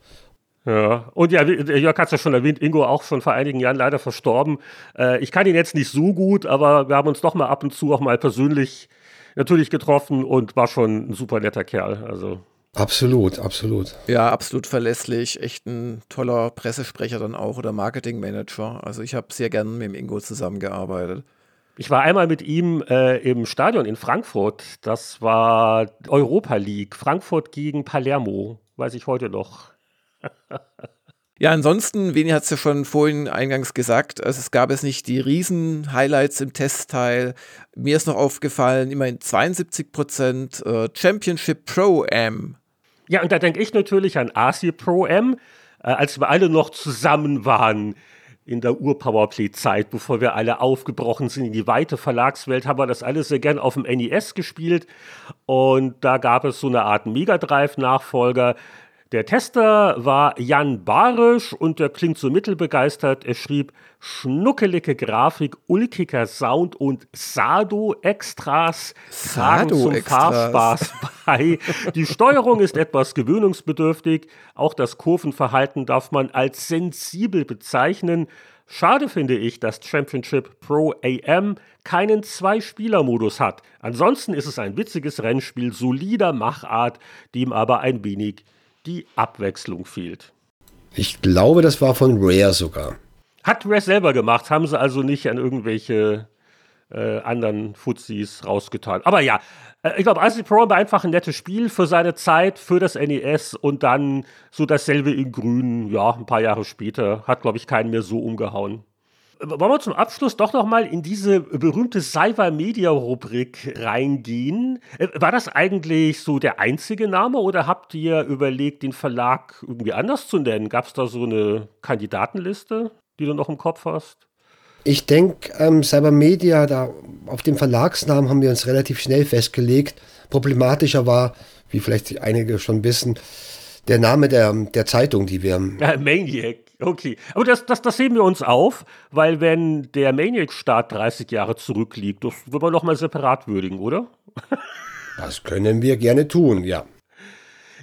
Ja, und ja, Jörg hat es ja schon erwähnt, Ingo auch schon vor einigen Jahren leider verstorben. Äh, ich kann ihn jetzt nicht so gut, aber wir haben uns doch mal ab und zu auch mal persönlich natürlich getroffen und war schon ein super netter Kerl. Also Absolut, absolut. Ja, absolut verlässlich. Echt ein toller Pressesprecher dann auch oder Marketingmanager. Also ich habe sehr gerne mit dem Ingo zusammengearbeitet. Ich war einmal mit ihm äh, im Stadion in Frankfurt. Das war Europa League. Frankfurt gegen Palermo. Weiß ich heute noch. Ja, ansonsten, Veni hat es ja schon vorhin eingangs gesagt, also es gab es nicht die Riesen-Highlights im Testteil. Mir ist noch aufgefallen, immerhin 72 Prozent äh, Championship Pro Am ja, und da denke ich natürlich an AC Pro M, äh, als wir alle noch zusammen waren in der Ur-Powerplay-Zeit, bevor wir alle aufgebrochen sind in die weite Verlagswelt, haben wir das alles sehr gern auf dem NES gespielt. Und da gab es so eine Art Mega Drive-Nachfolger, der Tester war Jan Barisch und der klingt so mittelbegeistert. Er schrieb schnuckelige Grafik, ulkiger Sound und Sado-Extras tragen zum Fahrspaß bei. Die Steuerung ist etwas gewöhnungsbedürftig. Auch das Kurvenverhalten darf man als sensibel bezeichnen. Schade finde ich, dass Championship Pro AM keinen Zwei-Spieler-Modus hat. Ansonsten ist es ein witziges Rennspiel solider Machart, dem aber ein wenig die Abwechslung fehlt. Ich glaube, das war von Rare sogar. Hat Rare selber gemacht, haben sie also nicht an irgendwelche äh, anderen Fuzis rausgetan. Aber ja, äh, ich glaube, Icy Pro war einfach ein nettes Spiel für seine Zeit, für das NES und dann so dasselbe in Grün, ja, ein paar Jahre später. Hat, glaube ich, keinen mehr so umgehauen. Wollen wir zum Abschluss doch noch mal in diese berühmte Cyber Media Rubrik reingehen? Äh, war das eigentlich so der einzige Name oder habt ihr überlegt, den Verlag irgendwie anders zu nennen? Gab es da so eine Kandidatenliste, die du noch im Kopf hast? Ich denke, ähm, Cyber Media, da auf dem Verlagsnamen haben wir uns relativ schnell festgelegt. Problematischer war, wie vielleicht einige schon wissen, der Name der, der Zeitung, die wir. Ja, Maniac, okay. Aber das, das, das heben wir uns auf, weil wenn der Maniac-Start 30 Jahre zurückliegt, das wollen wir nochmal separat würdigen, oder? das können wir gerne tun, ja.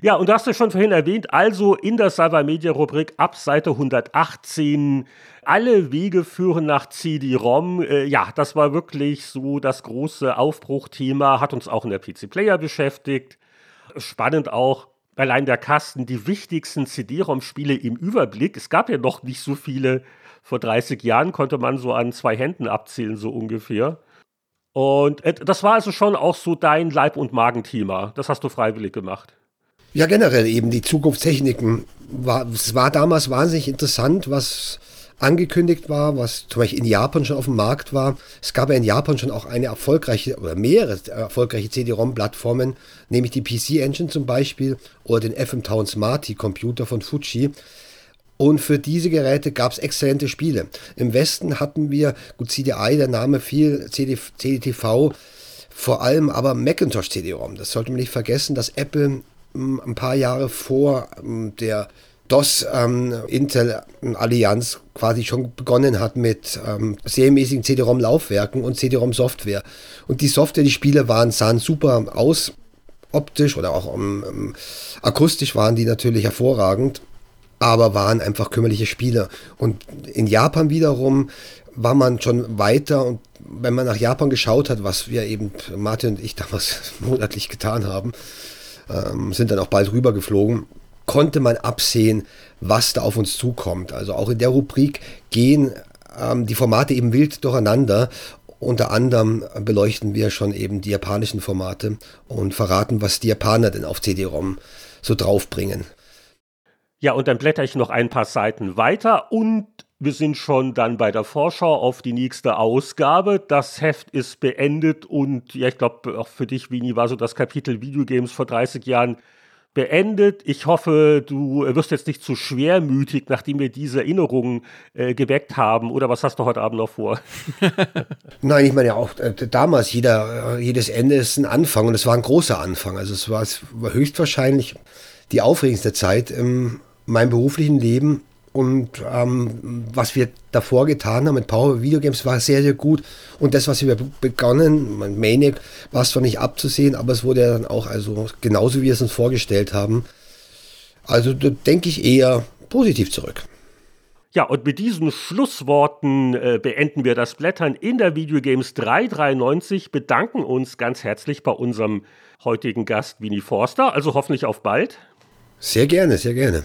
Ja, und du hast es schon vorhin erwähnt, also in der Cyber Media Rubrik ab Seite 118, alle Wege führen nach CD-ROM. Äh, ja, das war wirklich so das große Aufbruchthema, hat uns auch in der PC Player beschäftigt. Spannend auch, allein der Kasten, die wichtigsten CD-ROM-Spiele im Überblick. Es gab ja noch nicht so viele. Vor 30 Jahren konnte man so an zwei Händen abzählen, so ungefähr. Und äh, das war also schon auch so dein Leib- und Magenthema. Das hast du freiwillig gemacht. Ja, generell eben die Zukunftstechniken. War, es war damals wahnsinnig interessant, was angekündigt war, was zum Beispiel in Japan schon auf dem Markt war. Es gab ja in Japan schon auch eine erfolgreiche oder mehrere erfolgreiche CD-ROM-Plattformen, nämlich die PC Engine zum Beispiel oder den FM Town Smarty Computer von Fuji. Und für diese Geräte gab es exzellente Spiele. Im Westen hatten wir, gut, CDI, der Name viel, CD, CDTV, vor allem aber Macintosh CD-ROM. Das sollte man nicht vergessen, dass Apple ein paar Jahre vor der DOS ähm, Intel Allianz quasi schon begonnen hat mit ähm, serienmäßigen CD-ROM-Laufwerken und CD-ROM-Software. Und die Software, die Spiele waren, sahen super aus, optisch oder auch um, um, akustisch waren die natürlich hervorragend, aber waren einfach kümmerliche Spiele. Und in Japan wiederum war man schon weiter und wenn man nach Japan geschaut hat, was wir eben, Martin und ich damals monatlich getan haben, ähm, sind dann auch bald rübergeflogen, konnte man absehen, was da auf uns zukommt. Also auch in der Rubrik gehen ähm, die Formate eben wild durcheinander. Unter anderem beleuchten wir schon eben die japanischen Formate und verraten, was die Japaner denn auf CD-ROM so draufbringen. Ja, und dann blätter ich noch ein paar Seiten weiter und wir sind schon dann bei der Vorschau auf die nächste Ausgabe. Das Heft ist beendet und ja, ich glaube, auch für dich, Vini, war so das Kapitel Videogames vor 30 Jahren beendet. Ich hoffe, du wirst jetzt nicht zu schwermütig, nachdem wir diese Erinnerungen äh, geweckt haben. Oder was hast du heute Abend noch vor? Nein, ich meine ja auch äh, damals, jeder, äh, jedes Ende ist ein Anfang und es war ein großer Anfang. Also es war, es war höchstwahrscheinlich die aufregendste Zeit in meinem beruflichen Leben und ähm, was wir davor getan haben mit Power Video Games war sehr, sehr gut. Und das, was wir begonnen, Maniac, war es zwar nicht abzusehen, aber es wurde ja dann auch also genauso, wie wir es uns vorgestellt haben. Also da denke ich eher positiv zurück. Ja, und mit diesen Schlussworten äh, beenden wir das Blättern in der Videogames 393, bedanken uns ganz herzlich bei unserem heutigen Gast Winnie Forster, also hoffentlich auf bald. Sehr gerne, sehr gerne.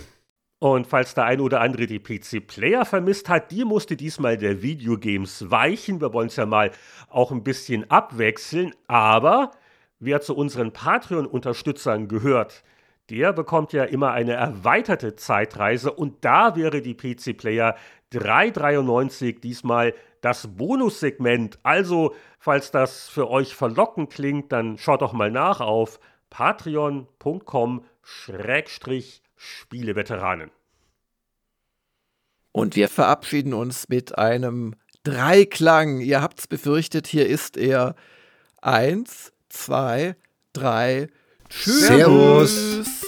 Und falls der ein oder andere die PC-Player vermisst hat, die musste diesmal der Videogames weichen. Wir wollen es ja mal auch ein bisschen abwechseln. Aber wer zu unseren Patreon-Unterstützern gehört, der bekommt ja immer eine erweiterte Zeitreise. Und da wäre die PC-Player 393 diesmal das Bonussegment. Also, falls das für euch verlockend klingt, dann schaut doch mal nach auf patreon.com schrägstrich Spieleveteranen. Und wir verabschieden uns mit einem Dreiklang. Ihr habt's befürchtet, hier ist er. Eins, zwei, drei. Tschüss. Servus.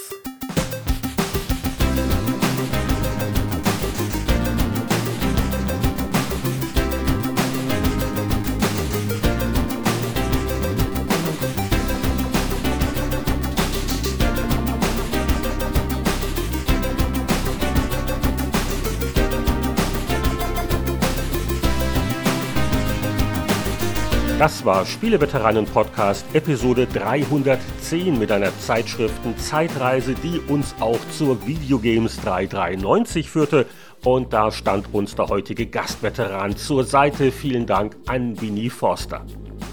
War Spieleveteranen-Podcast Episode 310 mit einer Zeitschriften-Zeitreise, die uns auch zur Videogames 393 führte. Und da stand uns der heutige Gastveteran zur Seite. Vielen Dank an Winnie Forster.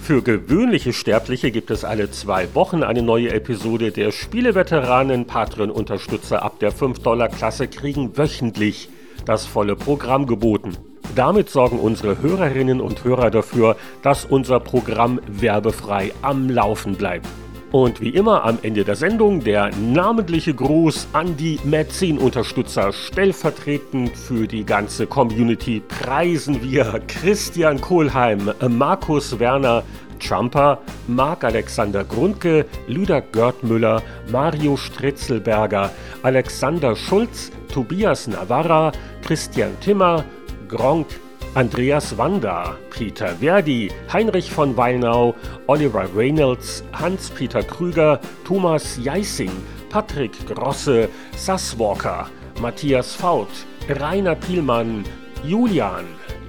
Für gewöhnliche Sterbliche gibt es alle zwei Wochen eine neue Episode. Der Spieleveteranen Patreon-Unterstützer ab der 5-Dollar-Klasse kriegen wöchentlich das volle Programm geboten. Damit sorgen unsere Hörerinnen und Hörer dafür, dass unser Programm werbefrei am Laufen bleibt. Und wie immer am Ende der Sendung der namentliche Gruß an die Mäzen-Unterstützer. Stellvertretend für die ganze Community preisen wir Christian Kohlheim, Markus Werner, Jumper, Marc-Alexander Grundke, Lüder Görtmüller, Mario Stritzelberger, Alexander Schulz, Tobias Navarra, Christian Timmer, Gronk, Andreas Wanda, Peter Verdi, Heinrich von Weinau, Oliver Reynolds, Hans-Peter Krüger, Thomas Jeissing, Patrick Grosse, Sass Walker, Matthias Faut, Rainer Pielmann, Julian,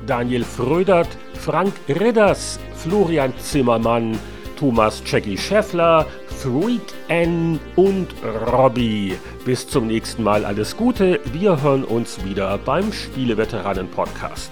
Daniel Frödert, Frank Ridders, Florian Zimmermann, Thomas Jackie Scheffler, Freak N und Robbie. Bis zum nächsten Mal alles Gute. Wir hören uns wieder beim Spieleveteranen Podcast.